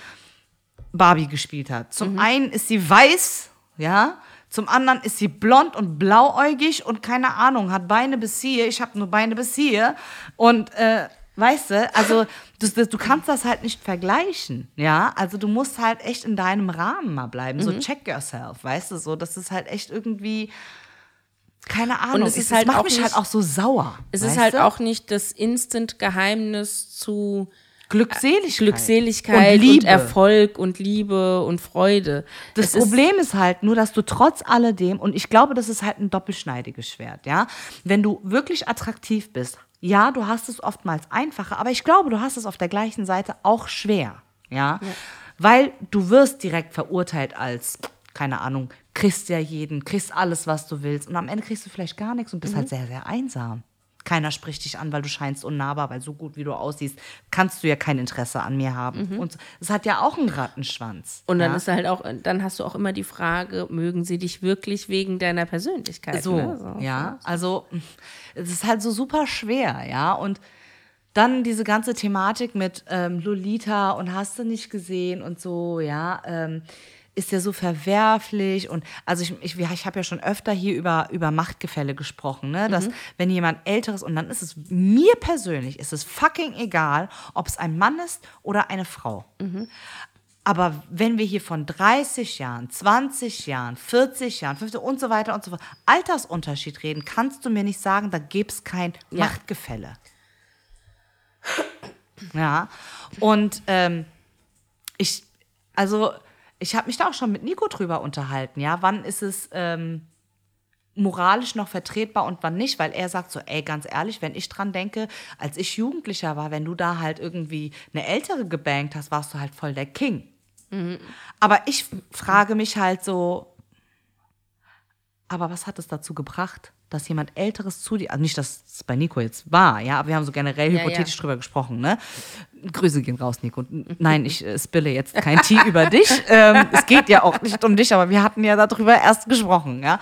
Barbie gespielt hat. Zum einen ist sie weiß, ja, zum anderen ist sie blond und blauäugig und keine Ahnung, hat Beine bis hier, ich habe nur Beine bis hier und äh, weißt du, also du, du kannst das halt nicht vergleichen, ja, also du musst halt echt in deinem Rahmen mal bleiben, so check yourself, weißt du, so, das ist halt echt irgendwie keine Ahnung, es ist das halt macht mich nicht- halt auch so sauer. Es ist halt du? auch nicht das Instant-Geheimnis zu Glückseligkeit, Glückseligkeit und, und, Liebe. Erfolg und Liebe und Freude. Das Es ist- Problem ist, halt nur, dass du trotz alledem, und ich glaube, das ist halt ein doppelschneidiges Schwert, ja, wenn du wirklich attraktiv bist, ja, du hast es oftmals einfacher, aber ich glaube, du hast es auf der gleichen Seite auch schwer, ja, weil du wirst direkt verurteilt als, keine Ahnung, kriegst ja jeden, kriegst alles, was du willst und am Ende kriegst du vielleicht gar nichts und bist Mhm. halt sehr, sehr einsam. Keiner spricht dich an, weil du scheinst unnahbar, weil so gut wie du aussiehst, kannst du ja kein Interesse an mir haben. Und es hat ja auch einen Rattenschwanz. Mhm. Und dann ja? ist halt auch, dann hast du auch immer die Frage, mögen sie dich wirklich wegen deiner Persönlichkeit? So, ne? ja. Also, es ist halt so super schwer, ja. Und dann diese ganze Thematik mit ähm, Lolita und hast du nicht gesehen und so, ja. Ähm, ist ja so verwerflich und also ich, ich, ich habe ja schon öfter hier über, über Machtgefälle gesprochen, ne? dass wenn jemand älteres und dann ist es mir persönlich, ist es fucking egal, ob es ein Mann ist oder eine Frau. Aber wenn wir hier von 30 Jahren, 20 Jahren, 40 Jahren, 50 und so weiter und so fort, Altersunterschied reden, kannst du mir nicht sagen, da gibt es kein Ja. Machtgefälle. Ja, und ähm, ich, also ich habe mich da auch schon mit Nico drüber unterhalten, ja, wann ist es ähm, moralisch noch vertretbar und wann nicht, weil er sagt so, ey, ganz ehrlich, wenn ich dran denke, als ich Jugendlicher war, wenn du da halt irgendwie eine ältere gebankt hast, warst du halt voll der King. Aber ich frage mich halt so, aber was hat es dazu gebracht, dass jemand Älteres zu dir, also nicht, dass es bei Nico jetzt war, ja, aber wir haben so generell Ja, hypothetisch ja. drüber gesprochen, ne? Grüße gehen raus, Nico. Nein, ich äh, spille jetzt kein Tee über dich. [LAUGHS] Ähm, es geht ja auch nicht um dich, aber wir hatten ja darüber erst gesprochen, ja.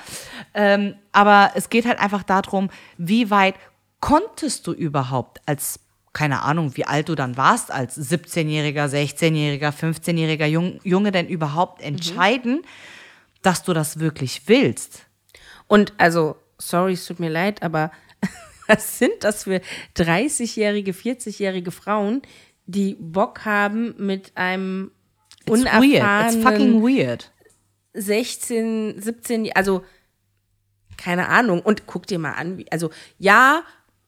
Ähm, aber es geht halt einfach darum, wie weit konntest du überhaupt als keine Ahnung, wie alt du dann warst, als 17-Jähriger, 16-Jähriger, 15-Jähriger Jung, Junge denn überhaupt entscheiden, dass du das wirklich willst? Und also, sorry, es tut mir leid, aber [LAUGHS] was sind das für 30-jährige, 40-jährige Frauen, die Bock haben mit einem It's weird. It's unerfahrenen fucking weird. 16, 17, also keine Ahnung. Und guck dir mal an, wie, also ja,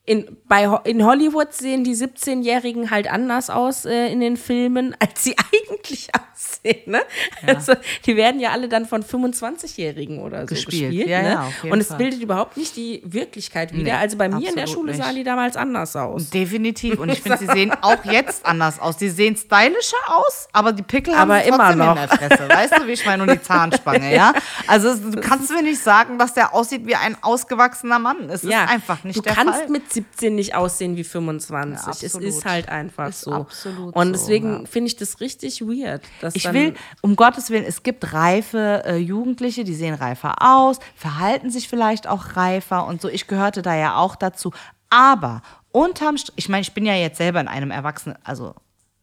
in, bei, in Hollywood sehen die 17-Jährigen halt anders aus äh, in den Filmen, [LAUGHS] als sie eigentlich aussehen. Ne? Also, die werden ja alle dann von 25-Jährigen oder so Gespielt. gespielt. Ja, ne? ja, Und es Fall. bildet überhaupt nicht die Wirklichkeit wieder. Nee, also bei mir in der Schule sahen die damals anders aus. Definitiv. Und ich finde, sie [LAUGHS] sehen auch jetzt anders aus. Sie sehen stylischer aus, aber die Pickel haben Aber sie immer noch. in der Fresse. Weißt du, wie ich meine? Und die Zahnspange, ja? Also du kannst mir nicht sagen, dass der aussieht wie ein ausgewachsener Mann. Es ja, ist einfach nicht du der kannst Fall. Mit 17 nicht aussehen wie 25. Ja, es ist halt einfach Ist so. absolut Und so, deswegen ja. finde ich das richtig weird. Dass Ich will, um Gottes Willen, es gibt reife äh, Jugendliche, die sehen reifer aus, verhalten sich vielleicht auch reifer und so. Ich gehörte da ja auch dazu. Aber unterm Strich, ich meine, ich bin ja jetzt selber in einem Erwachsenen, also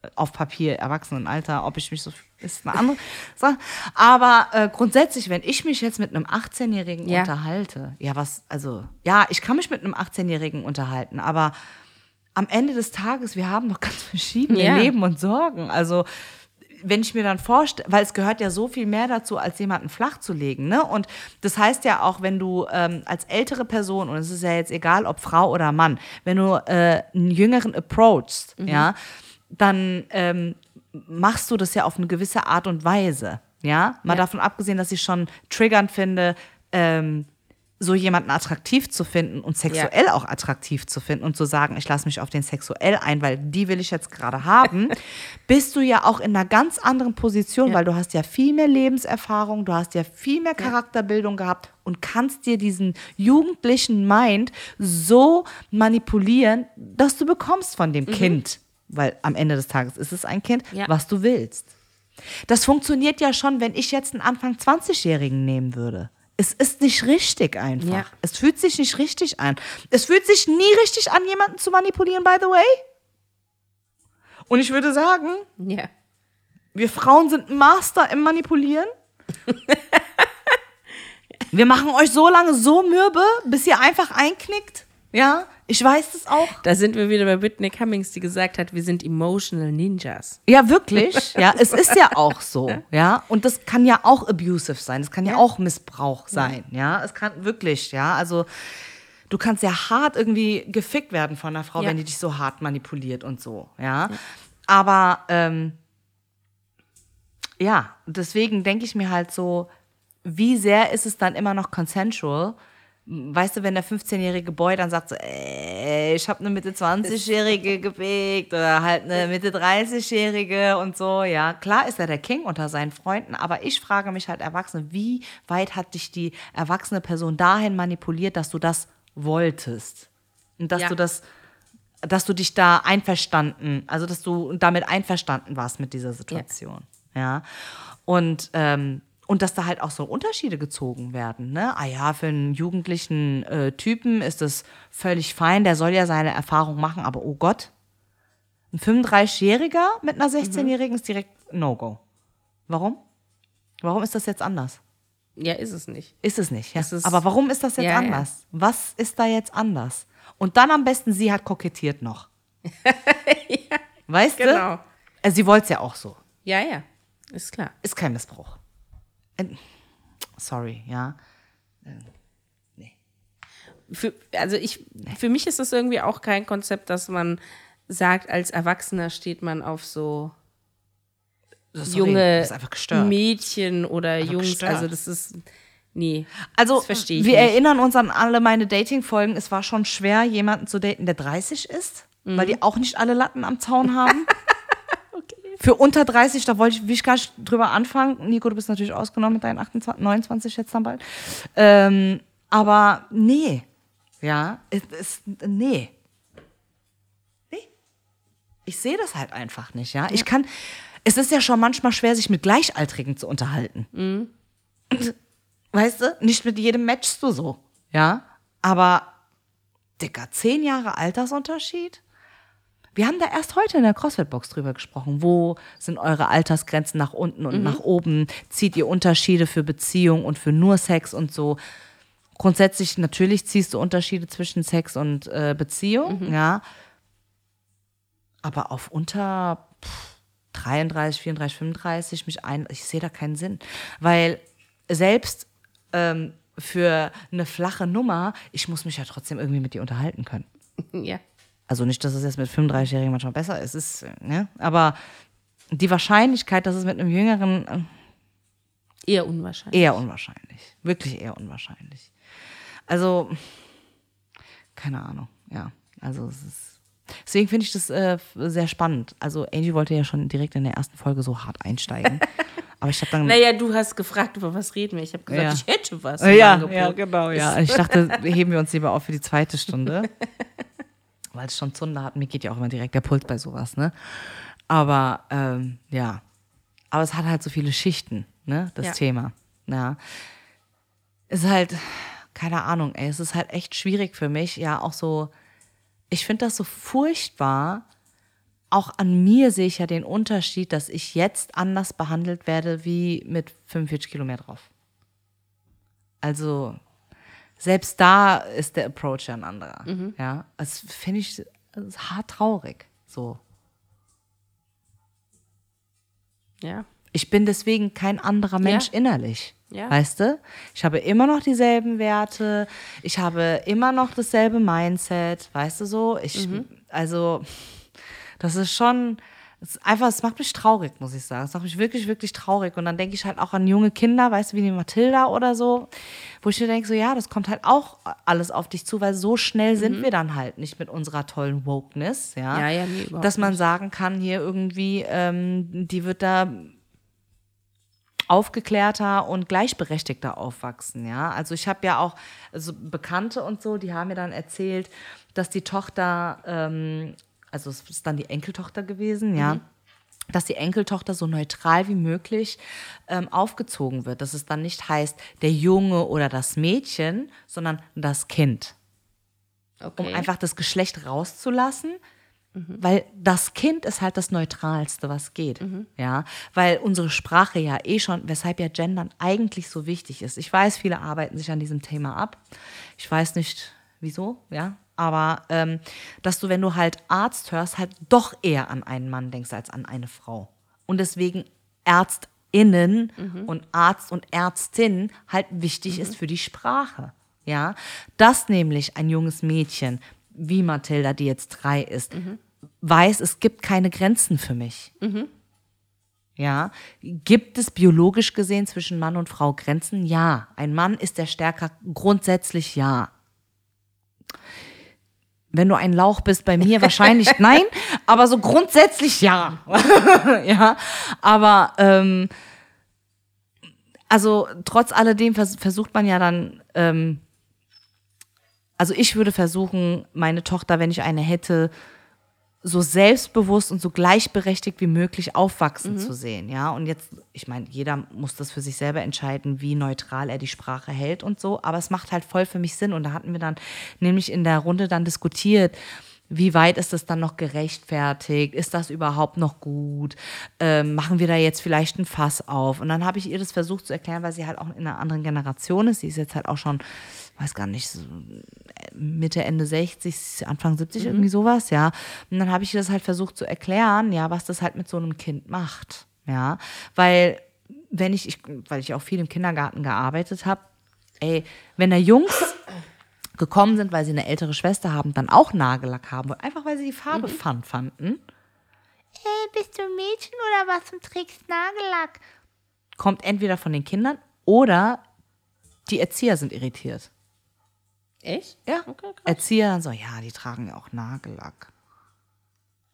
äh, auf Papier Erwachsenenalter, ob ich mich so, ist eine andere Sache. Aber äh, grundsätzlich, wenn ich mich jetzt mit einem 18-Jährigen Ja. unterhalte, ja, was, also, ja, ich kann mich mit einem 18-Jährigen unterhalten, aber am Ende des Tages, wir haben doch [LAUGHS] ganz verschiedene Ja. Leben und Sorgen. Also, wenn ich mir dann vorstelle, weil es gehört ja so viel mehr dazu, als jemanden flach zu legen, ne? Und das heißt ja auch, wenn du ähm, als ältere Person, und es ist ja jetzt egal, ob Frau oder Mann, wenn du äh, einen Jüngeren approachst, ja, dann ähm, machst du das ja auf eine gewisse Art und Weise, ja? Mal davon abgesehen, dass ich schon triggernd finde, ähm, so jemanden attraktiv zu finden und sexuell auch attraktiv zu finden und zu sagen, ich lasse mich auf den sexuell ein, weil die will ich jetzt gerade haben, [LAUGHS] bist du ja auch in einer ganz anderen Position, weil du hast ja viel mehr Lebenserfahrung, du hast ja viel mehr Charakterbildung gehabt und kannst dir diesen jugendlichen Mind so manipulieren, dass du bekommst von dem Kind, weil am Ende des Tages ist es ein Kind, Ja. was du willst. Das funktioniert ja schon, wenn ich jetzt einen Anfang 20-Jährigen nehmen würde. Es ist nicht richtig einfach. Ja. Es fühlt sich nicht richtig an. Es fühlt sich nie richtig an, jemanden zu manipulieren, by the way. Und ich würde sagen, Ja. wir Frauen sind Master im Manipulieren. [LAUGHS] wir machen euch so lange so mürbe, bis ihr einfach einknickt. Ja, ich weiß das auch. Da sind wir wieder bei Whitney Cummings, die gesagt hat, wir sind emotional Ninjas. Ja, wirklich. Ja, es ist ja auch so. Ja, und das kann ja auch abusive sein. Das kann ja, auch Missbrauch sein. Ja, es kann wirklich, ja. Also, du kannst ja hart irgendwie gefickt werden von einer Frau, Ja. wenn die dich so hart manipuliert und so. Ja, aber, ähm, ja, deswegen denke ich mir halt so, wie sehr ist es dann immer noch consensual? Weißt du, wenn der 15-jährige Boy dann sagt so, ey, ich habe eine Mitte 20-jährige [LAUGHS] gepickt oder halt eine Mitte 30-jährige und so, ja, klar ist er der King unter seinen Freunden, aber ich frage mich halt Erwachsene, wie weit hat dich die erwachsene Person dahin manipuliert, dass du das wolltest und dass Ja. du das dass du dich da einverstanden, also dass du damit einverstanden warst mit dieser Situation. Ja. Und, ähm, und dass da halt auch so Unterschiede gezogen werden. Ne? Ah ja, für einen jugendlichen äh, Typen ist das völlig fein, der soll ja seine Erfahrung machen, aber oh Gott, ein 35-Jähriger mit einer 16-Jährigen ist direkt No-Go. Warum? Warum ist das jetzt anders? Ja, ist es nicht. Ist es nicht, ja. Es Aber warum ist das jetzt Ja, ja. anders? Was ist da jetzt anders? Und dann am besten, sie hat kokettiert noch. [LAUGHS] Weißt Genau. du? Also sie wollte es ja auch so. Ja, ja. Ist klar. Ist kein Missbrauch. Äh, Sorry, ja. Für, also ich, für mich ist das irgendwie auch kein Konzept, dass man sagt, als Erwachsener steht man auf so sorry, junge einfach. Mädchen oder Jungs. gestört. Also das ist. Nee. Also, das verstehe ich wir nicht. erinnern uns an alle meine Dating-Folgen. Es war schon schwer, jemanden zu daten, der 30 ist, Mhm. weil die auch nicht alle Latten am Zaun haben. [LAUGHS] Für unter 30, da wollte ich, will ich gar nicht drüber anfangen. Nico, du bist natürlich ausgenommen mit deinen 28, 29 jetzt dann bald. Ähm, aber nee. Ja, es ist, nee. Nee. Ich sehe das halt einfach nicht, ja. Ich kann, es ist ja schon manchmal schwer, sich mit Gleichaltrigen zu unterhalten. [CLEARS THROAT] Weißt du, nicht mit jedem matchst du so. Ja. Aber, Dicker, zehn Jahre Altersunterschied? Wir haben da erst heute in der CrossFit-Box drüber gesprochen. Wo sind eure Altersgrenzen nach unten und nach oben? Zieht ihr Unterschiede für Beziehung und für nur Sex und so? Grundsätzlich, natürlich ziehst du Unterschiede zwischen Sex und äh, Beziehung, ja. Aber auf unter pff, 33, 34, 35 mich ein, ich sehe da keinen Sinn. Weil selbst ähm, für eine flache Nummer, ich muss mich ja trotzdem irgendwie mit dir unterhalten können. [LAUGHS] Ja. Also nicht, dass es jetzt mit 35-Jährigen manchmal besser ist, ist, ne? aber die Wahrscheinlichkeit, dass es mit einem Jüngeren äh, Eher unwahrscheinlich. eher unwahrscheinlich. Wirklich eher unwahrscheinlich. Also, keine Ahnung, ja. Also es ist. Deswegen finde ich das äh, sehr spannend. Also Angie wollte ja schon direkt in der ersten Folge so hart einsteigen. [LAUGHS] Aber ich habe dann. Naja, du hast gefragt, über was reden wir. Ich habe gesagt, Ja. ich hätte was. Äh, ja, ja, genau, ja. Ich dachte, heben wir uns lieber auf für die zweite Stunde. [LAUGHS] Weil es schon Zunder hat. Mir geht ja auch immer direkt der Puls bei sowas, ne? Aber, ähm, ja. Aber es hat halt so viele Schichten, ne? Das Ja. Thema. Ja. Es ist halt, keine Ahnung, ey, es ist halt echt schwierig für mich, ja, auch so. Ich finde das so furchtbar. Auch an mir sehe ich ja den Unterschied, dass ich jetzt anders behandelt werde wie mit 45 Kilo mehr drauf. Also selbst da ist der Approach ja ein anderer. Ja, das finde ich das hart traurig. So. Ja. Ich bin deswegen kein anderer Mensch Ja. innerlich. Ja. Weißt du? Ich habe immer noch dieselben Werte. Ich habe immer noch dasselbe Mindset. Weißt du so? Ich, Mhm. also, das ist schon, es ist einfach, es macht mich traurig, muss ich sagen. Es macht mich wirklich, wirklich traurig. Und dann denke ich halt auch an junge Kinder, weißt du, wie die Mathilda oder so, wo ich mir denke, so, ja, das kommt halt auch alles auf dich zu, weil so schnell sind wir dann halt nicht mit unserer tollen Wokeness, ja. Mhm. Ja, ja, nee, Dass man sagen kann, hier irgendwie, ähm, die wird da aufgeklärter und gleichberechtigter aufwachsen, ja. Also ich habe ja auch also Bekannte und so, die haben mir dann erzählt, dass die Tochter, ähm, also es ist dann die Enkeltochter gewesen, ja, dass die Enkeltochter so neutral wie möglich ähm, aufgezogen wird. Dass es dann nicht heißt, der Junge oder das Mädchen, sondern das Kind Okay. um einfach das Geschlecht rauszulassen, weil das Kind ist halt das Neutralste, was geht. Ja, weil unsere Sprache ja eh schon, weshalb ja Gendern eigentlich so wichtig ist. Ich weiß, viele arbeiten sich an diesem Thema ab. Ich weiß nicht, wieso, ja. Aber ähm, dass du, wenn du halt Arzt hörst, halt doch eher an einen Mann denkst als an eine Frau. Und deswegen ÄrztInnen und Arzt und Ärztin halt wichtig ist für die Sprache. Ja, dass nämlich ein junges Mädchen wie Mathilda, die jetzt drei ist, weiß, es gibt keine Grenzen für mich. Ja, gibt es biologisch gesehen zwischen Mann und Frau Grenzen? Ja. Ein Mann ist der stärker, grundsätzlich ja. Wenn du ein Lauch bist, bei mir wahrscheinlich [LAUGHS] nein, aber so grundsätzlich ja. [LAUGHS] ja, aber ähm, also trotz alledem vers versucht man ja dann, ähm, also ich würde versuchen, meine Tochter, wenn ich eine hätte, so selbstbewusst und so gleichberechtigt wie möglich aufwachsen zu sehen, ja. Und jetzt, ich meine, jeder muss das für sich selber entscheiden, wie neutral er die Sprache hält und so, aber es macht halt voll für mich Sinn. Und da hatten wir dann nämlich in der Runde dann diskutiert, wie weit ist das dann noch gerechtfertigt? Ist das überhaupt noch gut? Ähm, machen wir da jetzt vielleicht ein Fass auf? Und dann habe ich ihr das versucht zu erklären, weil sie halt auch in einer anderen Generation ist. Sie ist jetzt halt auch schon, weiß gar nicht, so Mitte, Ende 60, Anfang 70, irgendwie sowas, ja. Und dann habe ich ihr das halt versucht zu erklären, ja, was das halt mit so einem Kind macht, ja. Weil, wenn ich, ich weil ich auch viel im Kindergarten gearbeitet habe, ey, wenn da Jungs gekommen sind, weil sie eine ältere Schwester haben, dann auch Nagellack haben wollen, einfach weil sie die Farbe fun fanden. Ey, bist du ein Mädchen oder was und trägst Nagellack? Kommt entweder von den Kindern oder die Erzieher sind irritiert. Echt? Ja. Okay. Erzieher so, ja, die tragen ja auch Nagellack.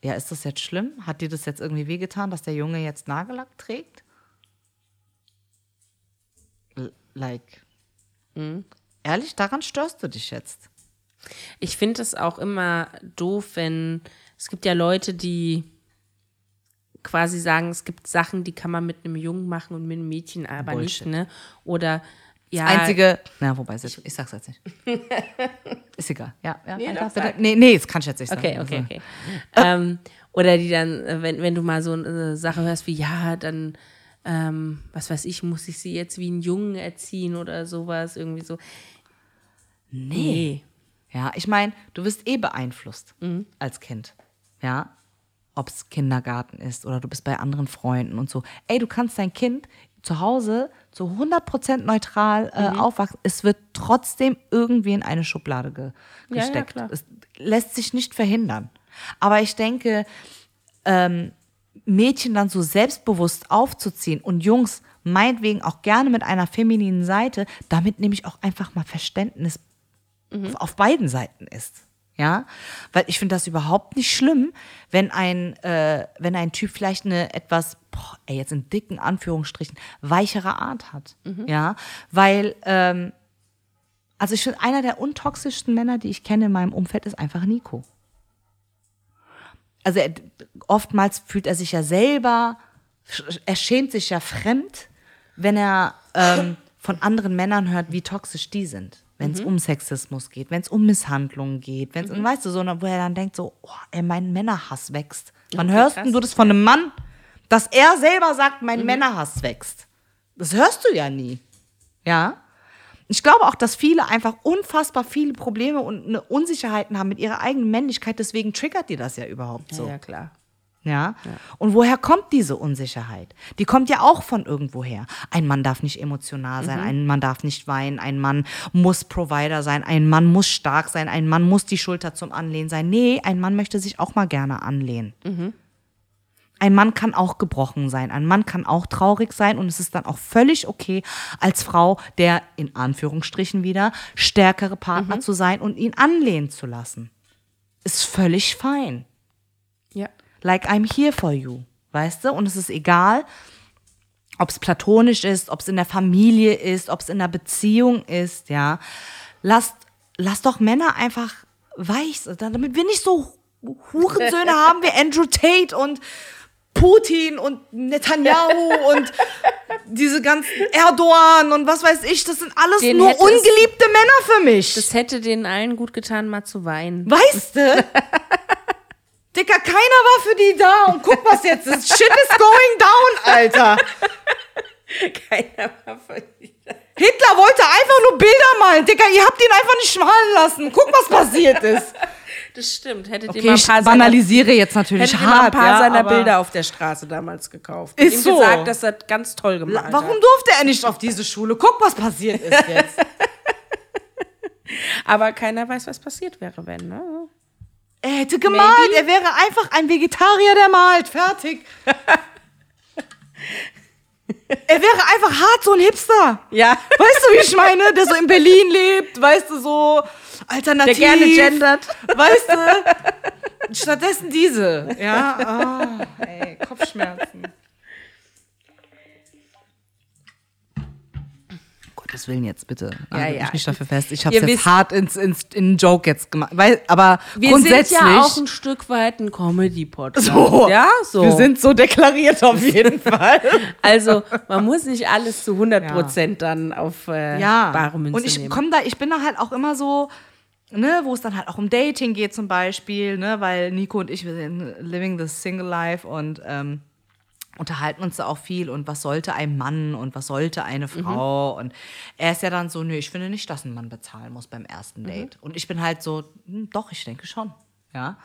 Ja, ist das jetzt schlimm? Hat dir das jetzt irgendwie wehgetan, dass der Junge jetzt Nagellack trägt? L like. Mhm. Ehrlich, daran störst du dich jetzt? Ich finde es auch immer doof, wenn es gibt ja Leute, die quasi sagen, es gibt Sachen, die kann man mit einem Jungen machen und mit einem Mädchen aber Bullshit. nicht, ne? Oder ja, Einzige. Na, wobei, ich, ich sag's jetzt nicht. [LAUGHS] Ist egal. Ja, ja. Nee, doch, bitte. Nee, nee, das kann ich jetzt nicht Okay, sagen. okay, Also, okay. ähm, oder die dann, äh, wenn, wenn du mal so eine Sache hörst wie, ja, dann, ähm, was weiß ich, muss ich sie jetzt wie einen Jungen erziehen oder sowas, irgendwie so. Nee. Ja, ich meine, du wirst eh beeinflusst als Kind. Ja. Ob es Kindergarten ist oder du bist bei anderen Freunden und so. Ey, du kannst dein Kind zu Hause zu 100% neutral äh, aufwachsen. Es wird trotzdem irgendwie in eine Schublade ge Ja, ja, gesteckt. klar. es lässt sich nicht verhindern. Aber ich denke, ähm, Mädchen dann so selbstbewusst aufzuziehen und Jungs meinetwegen auch gerne mit einer femininen Seite, damit nämlich auch einfach mal Verständnis auf beiden Seiten ist. Ja, weil ich finde das überhaupt nicht schlimm, wenn ein, äh, wenn ein Typ vielleicht eine etwas, boah, ey, jetzt in dicken Anführungsstrichen, weichere Art hat. Ja, weil, ähm, also ich finde, einer der untoxischsten Männer, die ich kenne in meinem Umfeld, ist einfach Nico. Also er, oftmals fühlt er sich ja selber, er schämt sich ja fremd, wenn er ähm, von anderen Männern hört, wie toxisch die sind. Wenn es um Sexismus geht, wenn es um Misshandlungen geht, wenn es, und weißt du, so, wo er dann denkt so, oh, ey, mein Männerhass wächst. Wann Okay, hörst krass. du das von einem Mann, dass er selber sagt, mein Männerhass wächst? Das hörst du ja nie. Ja? Ich glaube auch, dass viele einfach unfassbar viele Probleme und Unsicherheiten haben mit ihrer eigenen Männlichkeit. Deswegen triggert die das ja überhaupt so. Ja, ja, klar. Ja? Und woher kommt diese Unsicherheit? Die kommt ja auch von irgendwoher. Ein Mann darf nicht emotional sein, ein Mann darf nicht weinen, ein Mann muss Provider sein, ein Mann muss stark sein, ein Mann muss die Schulter zum Anlehnen sein. Nee, ein Mann möchte sich auch mal gerne anlehnen. Ein Mann kann auch gebrochen sein, ein Mann kann auch traurig sein und es ist dann auch völlig okay, als Frau der in Anführungsstrichen wieder stärkere Partner zu sein und ihn anlehnen zu lassen. Ist völlig fein Ja. Like I'm here for you, weißt du? Und es ist egal, ob es platonisch ist, ob es in der Familie ist, ob es in der Beziehung ist, ja. Lasst, lasst doch Männer einfach weich, damit wir nicht so Hurensöhne [LAUGHS] haben wie Andrew Tate und Putin und Netanyahu [LAUGHS] und diese ganzen Erdogan und was weiß ich, das sind alles Den nur hätte es- ungeliebte Männer für mich. Das hätte denen allen gut getan, mal zu weinen. Weißt du? [LAUGHS] Dicker, keiner war für die da und guck, was jetzt ist. Shit is going down, Alter. [LAUGHS] Keiner war von Hitler wollte einfach nur Bilder malen. Dicker, ihr habt ihn einfach nicht malen lassen. Guck, was passiert ist. Das stimmt. Hättet ihr Okay, mal ein ich paar seiner, banalisiere jetzt natürlich ihr mal ein hart. paar ja, seiner Bilder auf der Straße damals gekauft. Ist ihm so. gesagt, dass er ganz toll Warum hat. durfte er nicht auf diese Schule? Guck, was passiert ist jetzt. [LAUGHS] Aber keiner weiß, was passiert wäre, wenn, ne? Er hätte gemalt. Maybe. Er wäre einfach ein Vegetarier, der malt. Fertig. [LAUGHS] er wäre einfach hart so ein Hipster. Ja. Weißt du, wie ich meine? Der so in Berlin lebt, weißt du, so alternativ. Der gerne gendert. Weißt du? Stattdessen diese. Ja, ah, ey, Kopfschmerzen. Gottes Willen jetzt, bitte. Ja, ja. mich nicht dafür fest. Ich habe jetzt wisst- hart ins, ins, in einen Joke jetzt gemacht. Weil, aber Wir grundsätzlich. sind ja auch ein Stück weit ein Comedy-Podcast. so. Ja, so. Wir sind so deklariert auf jeden [LAUGHS] Fall. also, man muss nicht alles zu 100 Prozent dann auf äh, ja. bare Münze Und ich komme da, ich bin da halt auch immer so, ne, wo es dann halt auch um Dating geht zum Beispiel, ne, weil Nico und ich, wir sind living the single life und ähm, unterhalten uns da auch viel und was sollte ein Mann und was sollte eine Frau? Und er ist ja dann so, nö, ich finde nicht, dass ein Mann bezahlen muss beim ersten Date. Und ich bin halt so, hm, doch, ich denke schon, ja.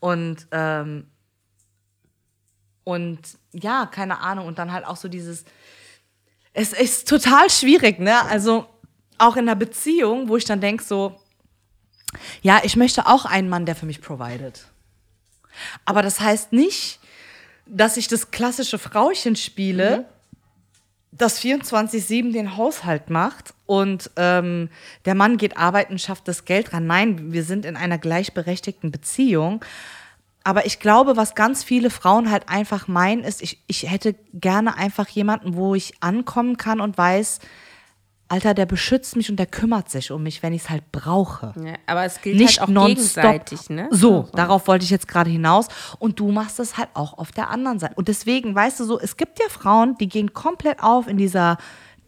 Und ähm, und ja, keine Ahnung und dann halt auch so dieses, es ist total schwierig, ne, also auch in einer Beziehung, wo ich dann denke so, ja, ich möchte auch einen Mann, der für mich provided. Aber das heißt nicht, dass ich das klassische Frauchen spiele, das 24-7 den Haushalt macht und ähm, der Mann geht arbeiten, schafft das Geld ran. Nein, wir sind in einer gleichberechtigten Beziehung. Aber ich glaube, was ganz viele Frauen halt einfach meinen, ist, ich, ich hätte gerne einfach jemanden, wo ich ankommen kann und weiß, Alter, der beschützt mich und der kümmert sich um mich, wenn ich es halt brauche Ja, aber es gilt nicht halt auch gegenseitig, ne? So, darauf wollte ich jetzt gerade hinaus. Und du machst es halt auch auf der anderen Seite. Und deswegen, weißt du so, es gibt ja Frauen, die gehen komplett auf in dieser,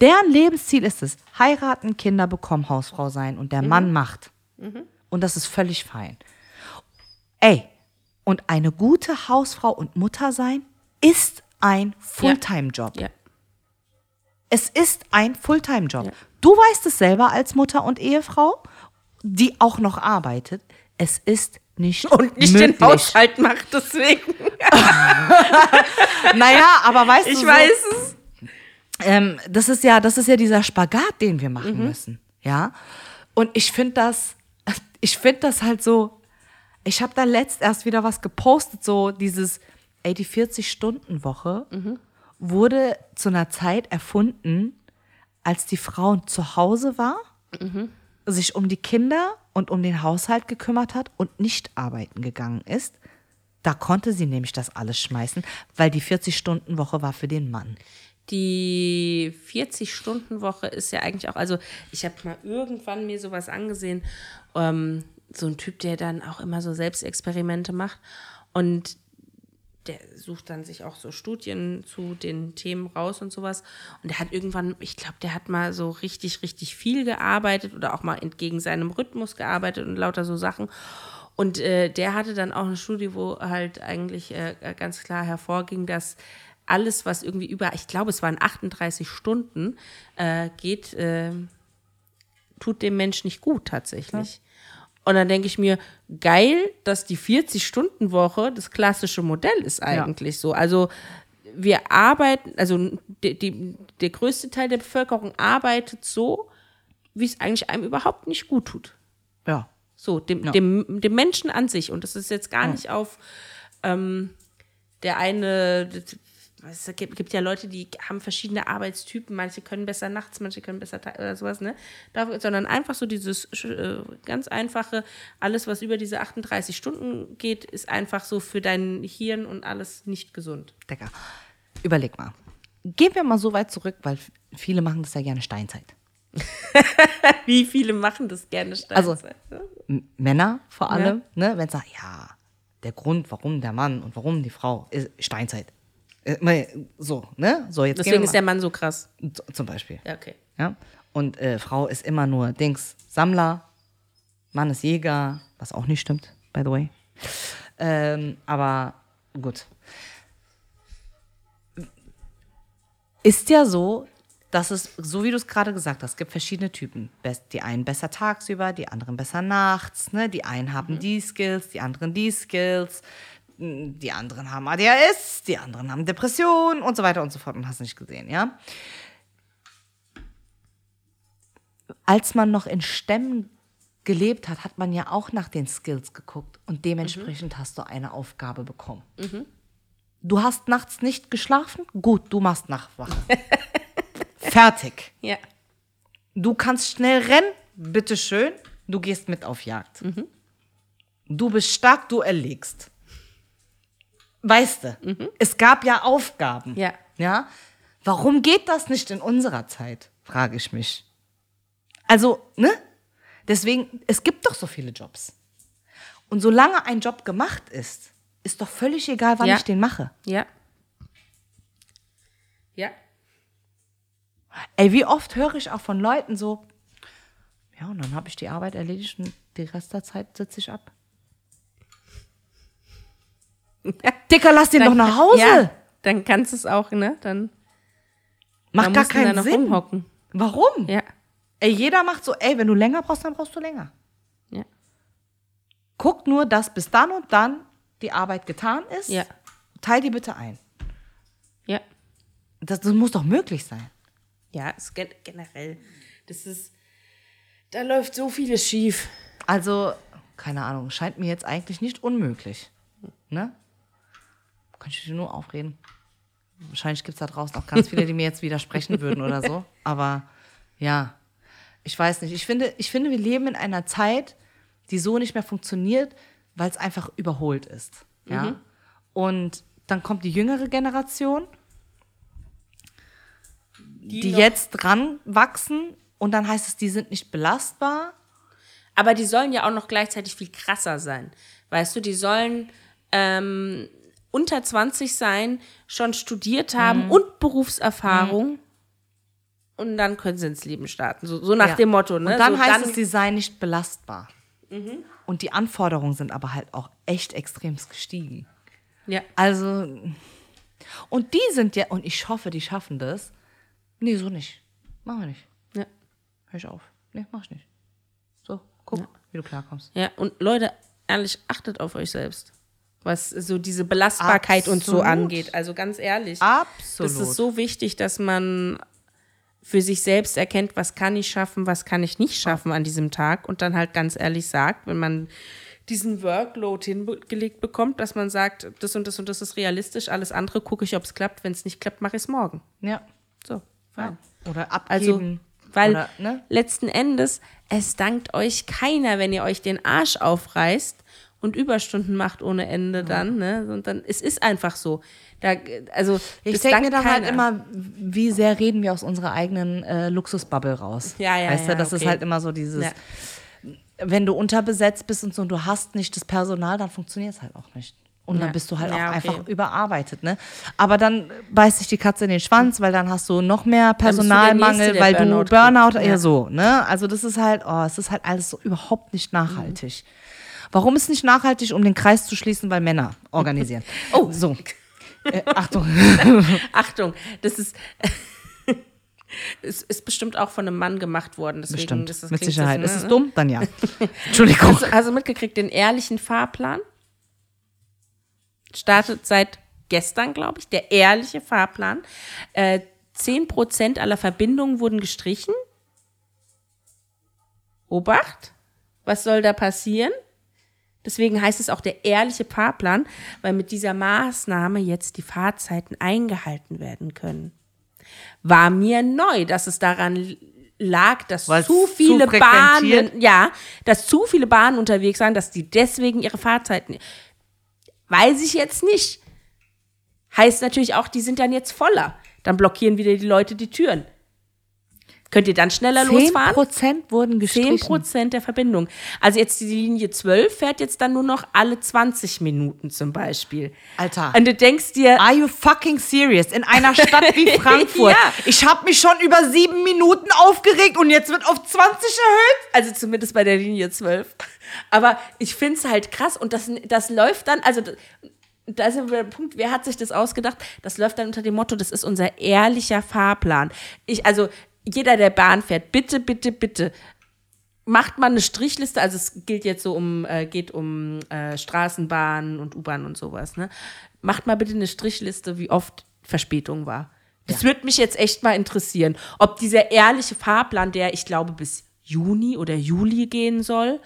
deren Lebensziel ist es, heiraten, Kinder bekommen, Hausfrau sein und der Mann macht. Und das ist völlig fein. Ey, und eine gute Hausfrau und Mutter sein ist ein Fulltime-Job. Ja. Es ist ein Fulltime-Job. Ja. Du weißt es selber als Mutter und Ehefrau, die auch noch arbeitet. Es ist nicht [LAUGHS] Und nicht möglich. den Haushalt macht, deswegen. [LAUGHS] Naja, aber weißt du, Ich so, weiß es. ähm, das ist ja, das ist ja dieser Spagat, den wir machen Mhm. müssen, ja. Und ich finde das, [LAUGHS] ich finde das halt so. Ich habe da letzt erst wieder was gepostet, so dieses, ey, die 40-Stunden-Woche Mhm. Wurde zu einer Zeit erfunden, als die Frau zu Hause war, Mhm. sich um die Kinder und um den Haushalt gekümmert hat und nicht arbeiten gegangen ist. Da konnte sie nämlich das alles schmeißen, weil die 40-Stunden-Woche war für den Mann. Die 40-Stunden-Woche ist ja eigentlich auch, also ich habe mal irgendwann mir sowas angesehen, ähm, so ein Typ, der dann auch immer so Selbstexperimente macht und der sucht dann sich auch so Studien zu den Themen raus und sowas. Und der hat irgendwann, ich glaube, der hat mal so richtig, richtig viel gearbeitet oder auch mal entgegen seinem Rhythmus gearbeitet und lauter so Sachen. Und äh, der hatte dann auch eine Studie, wo halt eigentlich äh, ganz klar hervorging, dass alles, was irgendwie über, ich glaube, es waren 38 Stunden äh, geht, äh, tut dem Mensch nicht gut tatsächlich. Und dann denke ich mir, geil, dass die 40-Stunden-Woche das klassische Modell ist eigentlich so. Also wir arbeiten, also die, die, der größte Teil der Bevölkerung arbeitet so, wie es eigentlich einem überhaupt nicht gut tut. Ja. So, dem, dem, dem Menschen an sich. Und das ist jetzt gar nicht auf ähm, der eine, es gibt, gibt ja Leute, die haben verschiedene Arbeitstypen, manche können besser nachts, manche können besser oder sowas, ne? Sondern einfach so dieses äh, ganz einfache, alles, was über diese 38 Stunden geht, ist einfach so für dein Hirn und alles nicht gesund. Digga, überleg mal. Gehen wir mal so weit zurück, weil viele machen das ja gerne Steinzeit. [LAUGHS] Wie viele machen das gerne Also- Steinzeit? M Männer vor allem, ne, wenn sie sagen, ja, der Grund, warum der Mann und warum die Frau ist Steinzeit. Äh, So, ne? So, jetzt Deswegen ist der Mann so krass. zum Beispiel. Ja, okay. Ja? Und äh, Frau ist immer nur Dings, Sammler, Mann ist Jäger, was auch nicht stimmt, by the way. Ähm, aber gut. Ist ja so, dass es, so wie du es gerade gesagt hast, gibt verschiedene Typen. Die einen besser tagsüber, die anderen besser nachts. Ne? Die einen haben die Skills, die anderen die Skills. Die anderen haben ADHS, die anderen haben Depressionen und so weiter und so fort. Und hast nicht gesehen, ja? als man noch in Stämmen gelebt hat, hat man ja auch nach den Skills geguckt und dementsprechend hast du eine Aufgabe bekommen. Du hast nachts nicht geschlafen? Gut, du machst Nachtwache. [LAUGHS] Fertig. Ja. Du kannst schnell rennen? Bitteschön. Du gehst mit auf Jagd. Du bist stark, du erlegst. Weißt du, es gab ja Aufgaben. Ja. Ja? Warum geht das nicht in unserer Zeit, frage ich mich. Also, ne? Deswegen, es gibt doch so viele Jobs. Und solange ein Job gemacht ist, ist doch völlig egal, wann Ja. ich den mache. Ja. Ja. Ey, wie oft höre ich auch von Leuten so, Ja, und dann habe ich die Arbeit erledigt und die Rest der Zeit sitze ich ab. [LAUGHS] Dicker, lass den doch nach Hause. Ja, dann kannst du es auch, ne? Dann Macht dann gar keinen noch Sinn. rumhocken. Warum? Ja. Ey, jeder macht so, ey, wenn du länger brauchst, dann brauchst du länger. Ja. Guck nur, dass bis dann und dann die Arbeit getan ist. Ja. Teil die bitte ein. Ja. Das, das muss doch möglich sein. Ja, es gen generell. Das ist. Da läuft so vieles schief. Also, keine Ahnung, scheint mir jetzt eigentlich nicht unmöglich. Ne? Kann ich dir nur aufreden. Wahrscheinlich gibt es da draußen auch ganz viele, die mir jetzt widersprechen würden oder so. Aber ja, ich weiß nicht. Ich finde, ich finde, wir leben in einer Zeit, die so nicht mehr funktioniert, weil es einfach überholt ist. Ja? Und dann kommt die jüngere Generation, die, noch- jetzt dran wachsen und dann heißt es, die sind nicht belastbar. Aber die sollen ja auch noch gleichzeitig viel krasser sein. Weißt du, die sollen ähm, unter 20 sein, schon studiert haben Mhm. und Berufserfahrung. Und dann können sie ins Leben starten. So, so nach Ja. dem Motto, ne? Und dann so, heißt es, sie seien nicht belastbar. Und die Anforderungen sind aber halt auch echt extrem gestiegen. ja. Also, und die sind ja, und ich hoffe, die schaffen das. Nee, so nicht. Machen wir nicht. ja. Hör ich auf. Nee, mach ich nicht. So, guck, wie du klarkommst. Ja, und Leute, ehrlich, achtet auf euch selbst. Was so diese Belastbarkeit und so Absolut. angeht. Also ganz ehrlich. Absolut. Das ist so wichtig, dass man für sich selbst erkennt, was kann ich schaffen, was kann ich nicht schaffen an diesem Tag und dann halt ganz ehrlich sagt, wenn man diesen Workload hingelegt bekommt, dass man sagt, das und das und das ist realistisch, alles andere gucke ich, ob es klappt. Wenn es nicht klappt, mache ich es morgen. Ja. So, fein. Oder Also, abgeben. weil Oder, ne? letzten Endes, es dankt euch keiner, wenn ihr euch den Arsch aufreißt und Überstunden macht ohne Ende dann, ne? Und dann, es ist einfach so. Da, also, Ich denke mir dann halt keiner. immer, wie sehr reden wir aus unserer eigenen äh, Luxusbubble raus. Ja, ja, Weißt ja, du, das ist okay. halt immer so dieses, Ja. wenn du unterbesetzt bist und so und du hast nicht das Personal, dann funktioniert es halt auch nicht. Und dann Ja. bist du halt Ja, auch okay. einfach überarbeitet, ne? Aber dann beißt sich die Katze in den Schwanz, weil dann hast du noch mehr du Personalmangel, weil Burnout du Burnout, ja. So, ne? Also das ist halt, oh, es ist halt alles so überhaupt nicht nachhaltig. Warum ist nicht nachhaltig, um den Kreis zu schließen, weil Männer organisieren? [LAUGHS] Oh. so. Äh, Achtung. [LAUGHS] Achtung, das ist. [LAUGHS] Es ist bestimmt auch von einem Mann gemacht worden. Deswegen, Bestimmt, das, das mit Sicherheit. Das, ist ne? es dumm? Dann ja. Entschuldigung. Du also mitgekriegt, den ehrlichen Fahrplan? Startet seit gestern, glaube ich, der ehrliche Fahrplan. Äh, 10% aller Verbindungen wurden gestrichen. Obacht, was soll da passieren? Deswegen heißt es auch der ehrliche Fahrplan, weil mit dieser Maßnahme jetzt die Fahrzeiten eingehalten werden können. War mir neu, dass es daran lag, dass Weil's zu zu viele frequentiert? Bahnen, ja, dass zu viele Bahnen unterwegs waren, dass die deswegen ihre Fahrzeiten. Weiß ich jetzt nicht. Heißt natürlich auch, die sind dann jetzt voller. Dann blockieren wieder die Leute die Türen. Könnt ihr dann schneller losfahren? 10% wurden 10 gestrichen. Prozent der Verbindung. Also jetzt die Linie 12 fährt jetzt dann nur noch alle 20 Minuten zum Beispiel. Alter. Und du denkst dir, Are you fucking serious? In einer Stadt wie [LAUGHS] Frankfurt. Ja. Ich habe mich schon über sieben Minuten aufgeregt und jetzt wird auf 20 erhöht. also zumindest bei der Linie 12. Aber ich finde es halt krass und das, das läuft dann, also da sind wir beim Punkt, wer hat sich das ausgedacht? Das läuft dann unter dem Motto, das ist unser ehrlicher Fahrplan. Ich, also jeder, der Bahn fährt, bitte, bitte, bitte, macht mal eine Strichliste, also es gilt jetzt so um, äh, geht um äh, Straßenbahnen und U-Bahn und sowas, ne? Macht mal bitte eine Strichliste, wie oft Verspätung war. Das würde mich jetzt echt mal interessieren, ob dieser ehrliche Fahrplan, der ich glaube bis Juni oder Juli gehen soll,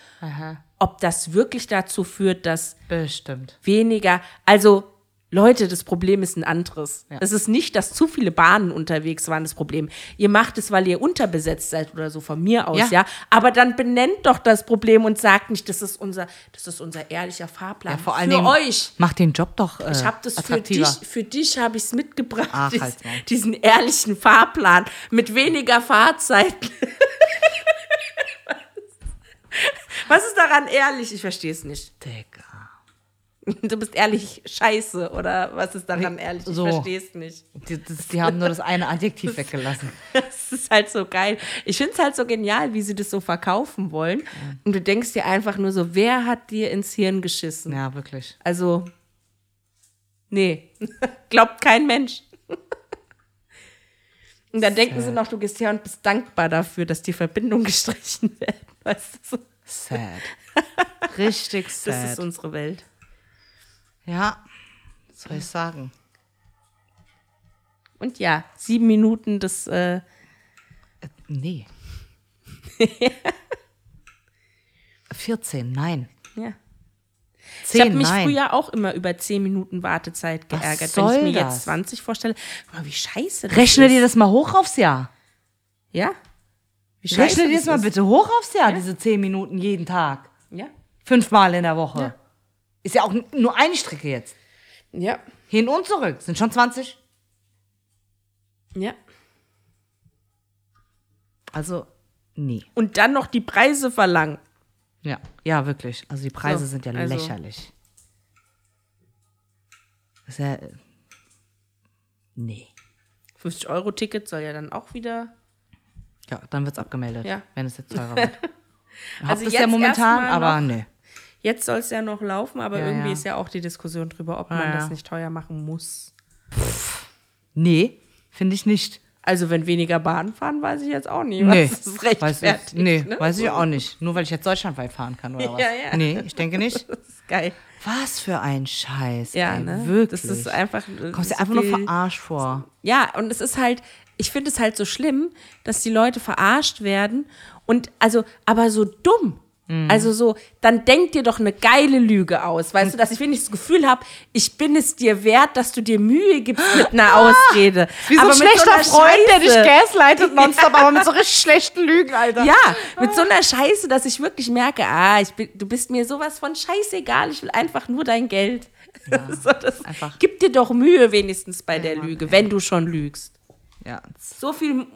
ob das wirklich dazu führt, dass Bestimmt. weniger, also Leute, das Problem ist ein anderes. Es ist nicht, dass zu viele Bahnen unterwegs waren, das Problem. Ihr macht es, weil ihr unterbesetzt seid oder so von mir aus, Ja. ja. Aber dann benennt doch das Problem und sagt nicht, das ist unser, das ist unser ehrlicher Fahrplan. Ja, vor allen für euch. Mach den Job doch äh, Ich habe das für dich, für dich habe ich es mitgebracht, Ach, dies- Maul. diesen ehrlichen Fahrplan mit weniger Fahrzeiten. [LAUGHS] Was ist daran ehrlich? Ich verstehe es nicht. Digga. [LAUGHS] Du bist ehrlich scheiße oder was ist daran ehrlich? Ich so. verstehe es nicht. Die, das, die haben nur das eine Adjektiv [LAUGHS] weggelassen. [LAUGHS] Das ist halt so geil. Ich finde es halt so genial, wie sie das so verkaufen wollen. Und du denkst dir einfach nur so, wer hat dir ins Hirn geschissen? Ja, wirklich. Also, nee, glaubt kein Mensch. Und dann denken sie noch, du gehst her und bist dankbar dafür, dass die Verbindungen gestrichen werden. Weißt du? Sad. Richtig Das sad. ist unsere Welt. Ja, was soll ich sagen? Und ja, sieben Minuten des, äh, Nee. [LAUGHS] 14, nein. ja. Ich 10, habe mich nein. früher auch immer über zehn Minuten Wartezeit Was geärgert. Wenn soll ich mir das? jetzt 20 vorstelle, guck mal, wie scheiße das Rechne ist. dir das mal hoch aufs Jahr. Ja? Wie Rechne dir das mal ist. bitte hoch aufs Jahr, diese 10 Minuten jeden Tag. Ja. Fünfmal in der Woche. Ja. Ist ja auch nur eine Strecke jetzt. Ja. Hin und zurück. Sind schon 20. Ja. Also, nee. Und dann noch die Preise verlangen. Ja, ja, wirklich. Also die Preise So, sind ja also- lächerlich. Das ist ja. äh, Nee. 50-Euro-Ticket soll ja dann auch wieder. Ja, dann wird's abgemeldet, Ja. wenn es jetzt teurer [LAUGHS] wird. Also es jetzt ja momentan, aber nee. Jetzt soll es ja noch laufen, aber Ja, irgendwie ja. ist ja auch die Diskussion drüber, ob Ja, man ja. das nicht teuer machen muss. Nee, finde ich nicht. Also wenn weniger Bahn fahren, weiß ich jetzt auch nicht, Nee, was das weiß rechtfertigt. ich, nee, ne? weiß ich auch nicht. Nur weil ich jetzt deutschlandweit fahren kann oder [LAUGHS] was? Ja, ja. Nee, ich denke nicht. [LAUGHS] Das ist geil. Was für ein Scheiß. Ja, ey, ne? Wirklich. Das ist einfach. Kommst dir einfach nur verarscht vor. Ja, und es ist halt, ich finde es halt so schlimm, dass die Leute verarscht werden und also, aber so dumm. Mhm. Also so, dann denk dir doch eine geile Lüge aus, weißt du, dass ich ich das Gefühl habe, ich bin es dir wert, dass du dir Mühe gibst mit einer Ausrede. Ah, Wie so aber ein schlechter einer Freund, der dich Scheiße. gaslightet [LAUGHS] nonstop, aber mit so richtig schlechten Lügen, Alter. Ja, mit so einer Scheiße, dass ich wirklich merke, ah, ich bin, du bist mir sowas von scheißegal, ich will einfach nur dein Geld. [LAUGHS] so, das, einfach. Gib dir doch Mühe wenigstens bei der Lüge, wenn du schon lügst. ja. So viel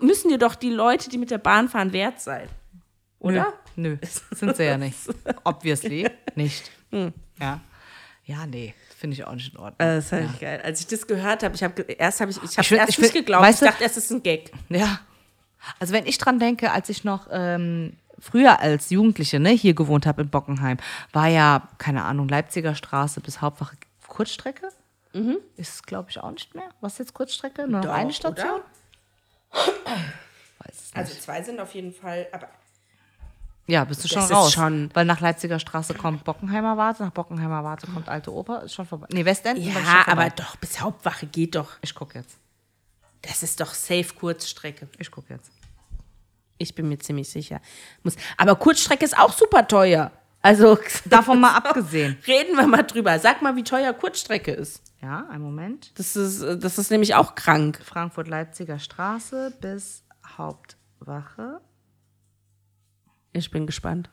müssen dir doch die Leute, die mit der Bahn fahren, wert sein. Oder? Nö, nö, [LAUGHS] sind sie ja nicht. Obviously nicht. Hm. Ja. Ja, nee, finde ich auch nicht in Ordnung. Äh, das fand ich geil. Als ich das gehört habe, ich habe erst habe ich, ich habe erst ich nicht geglaubt. weißt ich dachte, es ist ein Gag. Ja. Also wenn ich dran denke, als ich noch ähm, früher als Jugendliche ne, hier gewohnt habe in Bockenheim, war ja, keine Ahnung, Leipziger Straße bis Hauptwache Kurzstrecke. Ist, glaube ich, auch nicht mehr. Was ist jetzt Kurzstrecke? Nur noch Doch, eine Station? Weiß es nicht. Also zwei sind auf jeden Fall, aber ja, bist du schon das raus. schon- Weil nach Leipziger Straße kommt Bockenheimer Warte, nach Bockenheimer Warte kommt Alte Oper, ist schon vorbei. Nee, Westend ja, aber doch bis Hauptwache geht doch. Ich gucke jetzt. Das ist doch safe Kurzstrecke. Ich gucke jetzt. Ich bin mir ziemlich sicher. Muss, aber Kurzstrecke ist auch super teuer. Also [LAUGHS] Davon mal abgesehen. reden wir mal drüber. Sag mal, wie teuer Kurzstrecke ist. Ja, einen Moment. Das ist, das ist nämlich auch krank. Frankfurt-Leipziger Straße bis Hauptwache. Ich bin gespannt.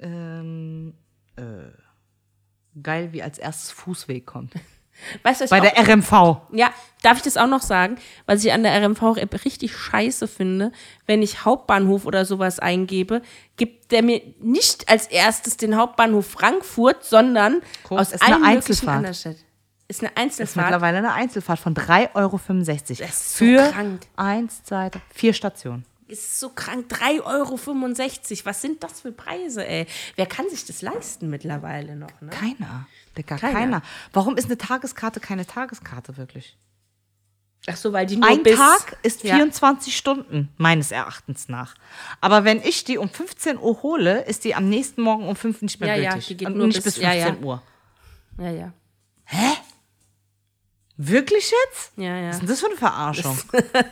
Ähm, äh, geil, wie als erstes Fußweg kommt. [LAUGHS] Weißt du, Bei der RMV. Ja, darf ich das auch noch sagen? Was ich an der RMV-App richtig scheiße finde, wenn ich Hauptbahnhof oder sowas eingebe, gibt der mir nicht als erstes den Hauptbahnhof Frankfurt, sondern Guck, aus ist eine allen möglichen Einzelfahrt. Städten. Ist eine Das ist Einzelfahrt. mittlerweile eine Einzelfahrt von 3,65 Euro. Das ist so für krank. eins, zwei, drei, vier Stationen. Ist so krank. 3,65 Euro. Was sind das für Preise, ey? Wer kann sich das leisten mittlerweile noch, ne? Keiner. Digga, Keiner. keiner. Warum ist eine Tageskarte keine Tageskarte wirklich? Ach so, weil die nur Ein bis... Tag ist Ja. 24 Stunden, meines Erachtens nach. Aber wenn ich die um 15 Uhr hole, ist die am nächsten Morgen um 5 nicht mehr Ja, ja, gültig. die geht Und nur nicht bis- bis ja, 15 ja. Uhr. Ja, ja. Wirklich jetzt? Ja, ja. Was ist denn das für eine Verarschung?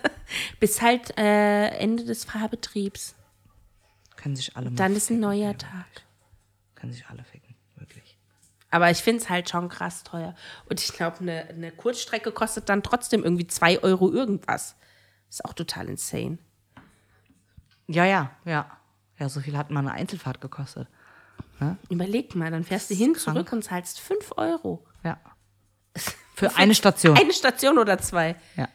[LAUGHS] Bis halt äh, Ende des Fahrbetriebs. Können sich alle mal Dann ist ein ficken. neuer Tag. Können sich alle ficken. Wirklich. Aber ich finde es halt schon krass teuer. Und ich glaube, eine, eine Kurzstrecke kostet dann trotzdem irgendwie 2 Euro irgendwas. Ist auch total insane. Ja, ja, ja. Ja, so viel hat mal eine Einzelfahrt gekostet. Überleg mal, dann fährst du hin, krank. zurück und zahlst 5 Euro. Ja. [LAUGHS] Für eine Station. Eine Station oder zwei. Ja.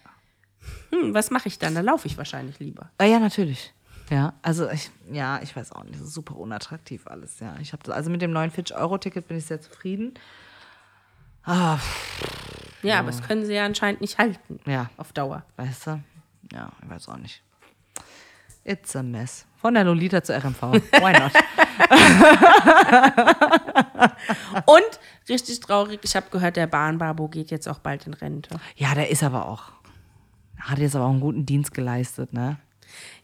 Hm, was mache ich dann? Da laufe ich wahrscheinlich lieber. Ah, ja, natürlich. Ja, also ich, ja, ich weiß auch nicht, das ist super unattraktiv alles, ja. Ich habe also mit dem neuen 40-Euro-Ticket bin ich sehr zufrieden. Ah, Ja, aber das können sie ja anscheinend nicht halten. Ja. Auf Dauer. weißt du? Ja, ich weiß auch nicht. It's a mess. Von der Lolita zur RMV. Why not? [LAUGHS] Und richtig traurig, ich habe gehört, der Bahnbabo geht jetzt auch bald in Rente. ja, der ist aber auch. Hat jetzt aber auch einen guten Dienst geleistet, ne?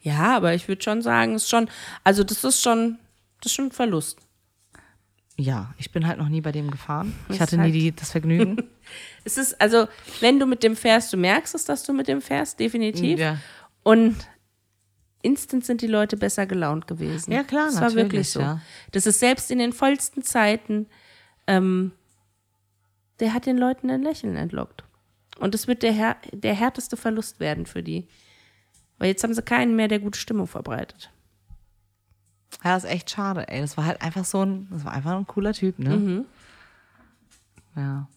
Ja, aber ich würde schon sagen, ist schon, also das ist schon, das ist schon ein Verlust. Ja, ich bin halt noch nie bei dem gefahren. Ich hatte nie halt- die, das Vergnügen. [LAUGHS] Es ist, also, wenn du mit dem fährst, du merkst es, dass du mit dem fährst, definitiv. Ja. Und instant sind die Leute besser gelaunt gewesen. Ja, klar, Das war natürlich, wirklich so. ja. Das ist selbst in den vollsten Zeiten, ähm, der hat den Leuten ein Lächeln entlockt. Und das wird der, der härteste Verlust werden für die. Weil jetzt haben sie keinen mehr, der gute Stimmung verbreitet. Ja, ist echt schade, ey. Das war halt einfach so ein, das war einfach ein cooler Typ, ne? Mhm. Ja,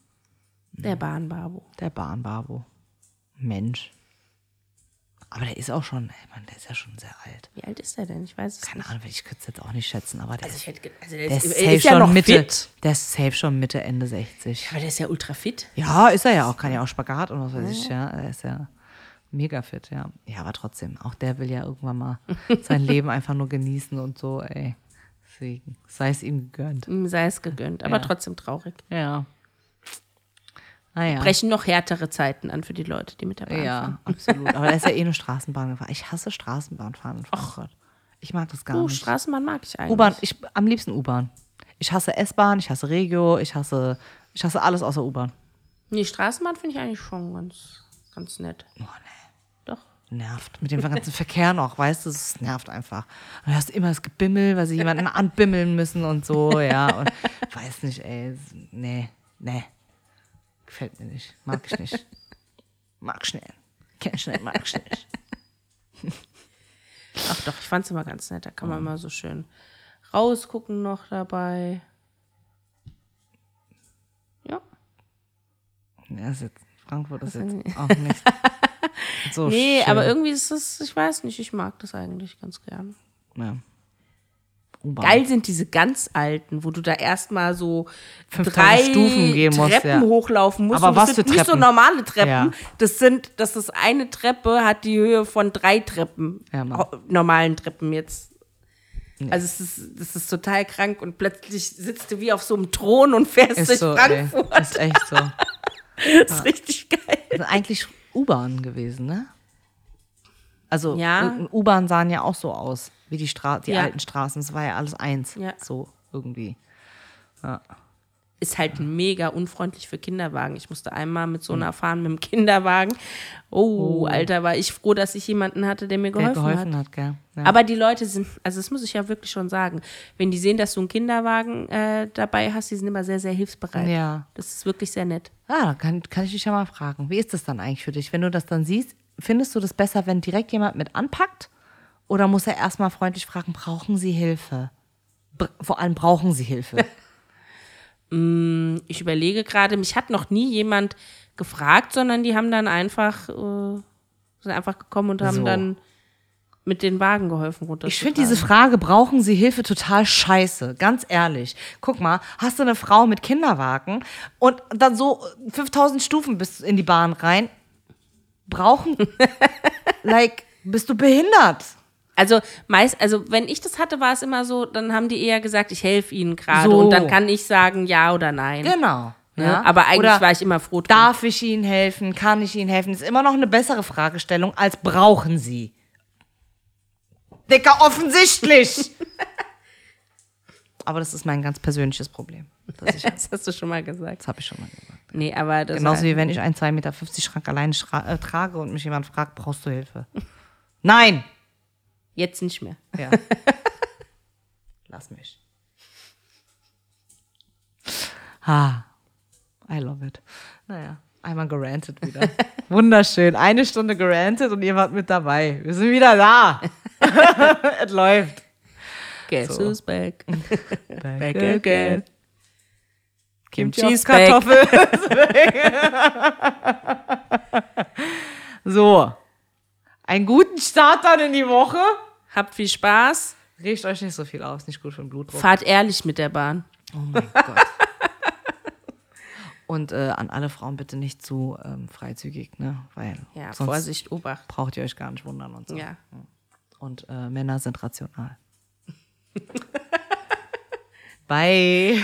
Der Bahnbabo. der Bahnbabo. Mensch. Aber der ist auch schon, ey, Mann, der ist ja schon sehr alt. Wie alt ist er denn? Ich weiß es Keine nicht. Ahnung, ich könnte es jetzt auch nicht schätzen, aber der, Also ich hätte, also der der ist, ist, safe ist ja schon Mitte. fit. Der ist safe schon Mitte, Ende 60. Aber der ist ja ultra fit. Ja, ist er ja auch. Kann ja auch Spagat und was weiß ich, ja. Er ist ja mega fit, ja. Ja, aber trotzdem, auch der will ja irgendwann mal [LAUGHS] sein Leben einfach nur genießen und so, ey. Deswegen, sei es ihm gegönnt. Sei es gegönnt, aber Ja. trotzdem traurig. Ja. Naja. Brechen noch härtere Zeiten an für die Leute, die mit der Bahn Ja, fahren. [LAUGHS] absolut. Aber er ist ja eh nur [LAUGHS] Straßenbahn gefahren. Ich hasse Straßenbahnfahren in Frankfurt. Ich mag das gar Oh, nicht. Straßenbahn mag ich eigentlich. U-Bahn, ich am liebsten U-Bahn. Ich hasse S-Bahn, ich hasse Regio, ich hasse, ich hasse alles außer U-Bahn. Nee, Straßenbahn finde ich eigentlich schon ganz, ganz nett. Oh, nee. Doch. Nervt. Mit dem ganzen Verkehr noch, weißt du, es nervt einfach. Und du hast immer das Gebimmel, weil sie jemanden anbimmeln müssen und so, ja. Und [LAUGHS] weiß nicht, ey. Nee, nee. Gefällt mir nicht. Mag ich nicht. [LAUGHS] Mag schnell. Kenn schnell, mag ich nicht. [LAUGHS] Ach doch, ich fand es immer ganz nett. Da kann man immer so schön rausgucken noch dabei. Ja. Ja, ist jetzt, Frankfurt ist jetzt auch nicht [LAUGHS] so Nee, schön. aber irgendwie ist es, ich weiß nicht, ich mag das eigentlich ganz gern. Ja. U-Bahn. Geil sind diese ganz alten, wo du da erstmal so 5000 drei Stufen gehen musst, Treppen ja. hochlaufen musst. Aber Und das was sind für nicht so Treppen? normale Treppen. Ja. Das sind, das ist eine Treppe, hat die Höhe von drei Treppen. Ja, normalen Treppen jetzt. Also es ist, das ist total krank und plötzlich sitzt du wie auf so einem Thron und fährst durch Ist so, ey. Frankfurt. Ist echt so. [LAUGHS] Das ist richtig geil. Das sind eigentlich U-Bahn gewesen, ne? Also Ja. U-Bahn sahen ja auch so aus, wie die, Stra die Ja. alten Straßen. Es war ja alles eins. Ja. So irgendwie. ist halt mega unfreundlich für Kinderwagen. Ich musste einmal mit so einer fahren mit dem Kinderwagen. Oh, Alter, war ich froh, dass ich jemanden hatte, der mir geholfen, geholfen hat. hat, gell? Ja. Aber die Leute sind, also das muss ich ja wirklich schon sagen, wenn die sehen, dass du einen Kinderwagen äh, dabei hast, die sind immer sehr, sehr hilfsbereit. Ja. Das ist wirklich sehr nett. Ah, da kann, kann ich dich ja mal fragen. Wie ist das dann eigentlich für dich? Wenn du das dann siehst, findest du das besser, wenn direkt jemand mit anpackt? Oder muss er erstmal freundlich fragen, brauchen Sie Hilfe? Br vor allem brauchen Sie Hilfe. [LAUGHS] Ich überlege gerade, mich hat noch nie jemand gefragt, sondern die haben dann einfach, äh, sind einfach gekommen und haben So. dann mit den Wagen geholfen Ich finde diese Frage, brauchen Sie Hilfe, total scheiße. Ganz ehrlich. Guck mal, hast du eine Frau mit Kinderwagen und dann so 5000 Stufen bis in die Bahn rein. Brauchen, [LAUGHS] like, bist du behindert? Also meist, also wenn ich das hatte, war es immer so, dann haben die eher gesagt, ich helfe ihnen gerade So. und dann kann ich sagen ja oder nein. Genau. Ja, aber eigentlich Oder war ich immer froh drum. Darf ich Ihnen helfen? Kann ich Ihnen helfen? Das ist immer noch eine bessere Fragestellung als brauchen Sie. Dicker, offensichtlich. [LAUGHS] aber das ist mein ganz persönliches Problem. Das, ich, [LAUGHS] Das hast du schon mal gesagt. das habe ich schon mal gesagt. Nee, aber das Genauso wie wenn ich einen 2,50 Meter Schrank alleine äh, trage und mich jemand fragt, brauchst du Hilfe? Nein! Jetzt nicht mehr. Ja. [LAUGHS] Lass mich. Ah, I love it. Naja, einmal gerantet wieder. [LAUGHS] Wunderschön. Eine Stunde gerantet und ihr wart mit dabei. Wir sind wieder da. [LAUGHS] es läuft. Guess So. who's back? Back again. Kimchi Kimchi's auf Kartoffel. so. Einen guten Start dann in die Woche. Habt viel Spaß. Riecht euch nicht so viel aus, nicht gut für den Blutdruck. Fahrt ehrlich mit der Bahn. Oh mein [LAUGHS] Gott. Und äh, an alle Frauen bitte nicht zu ähm, freizügig, ne? Weil Ja, sonst Vorsicht, Obacht. braucht ihr euch gar nicht wundern und so. Ja. Und äh, Männer sind rational. [LAUGHS] Bye.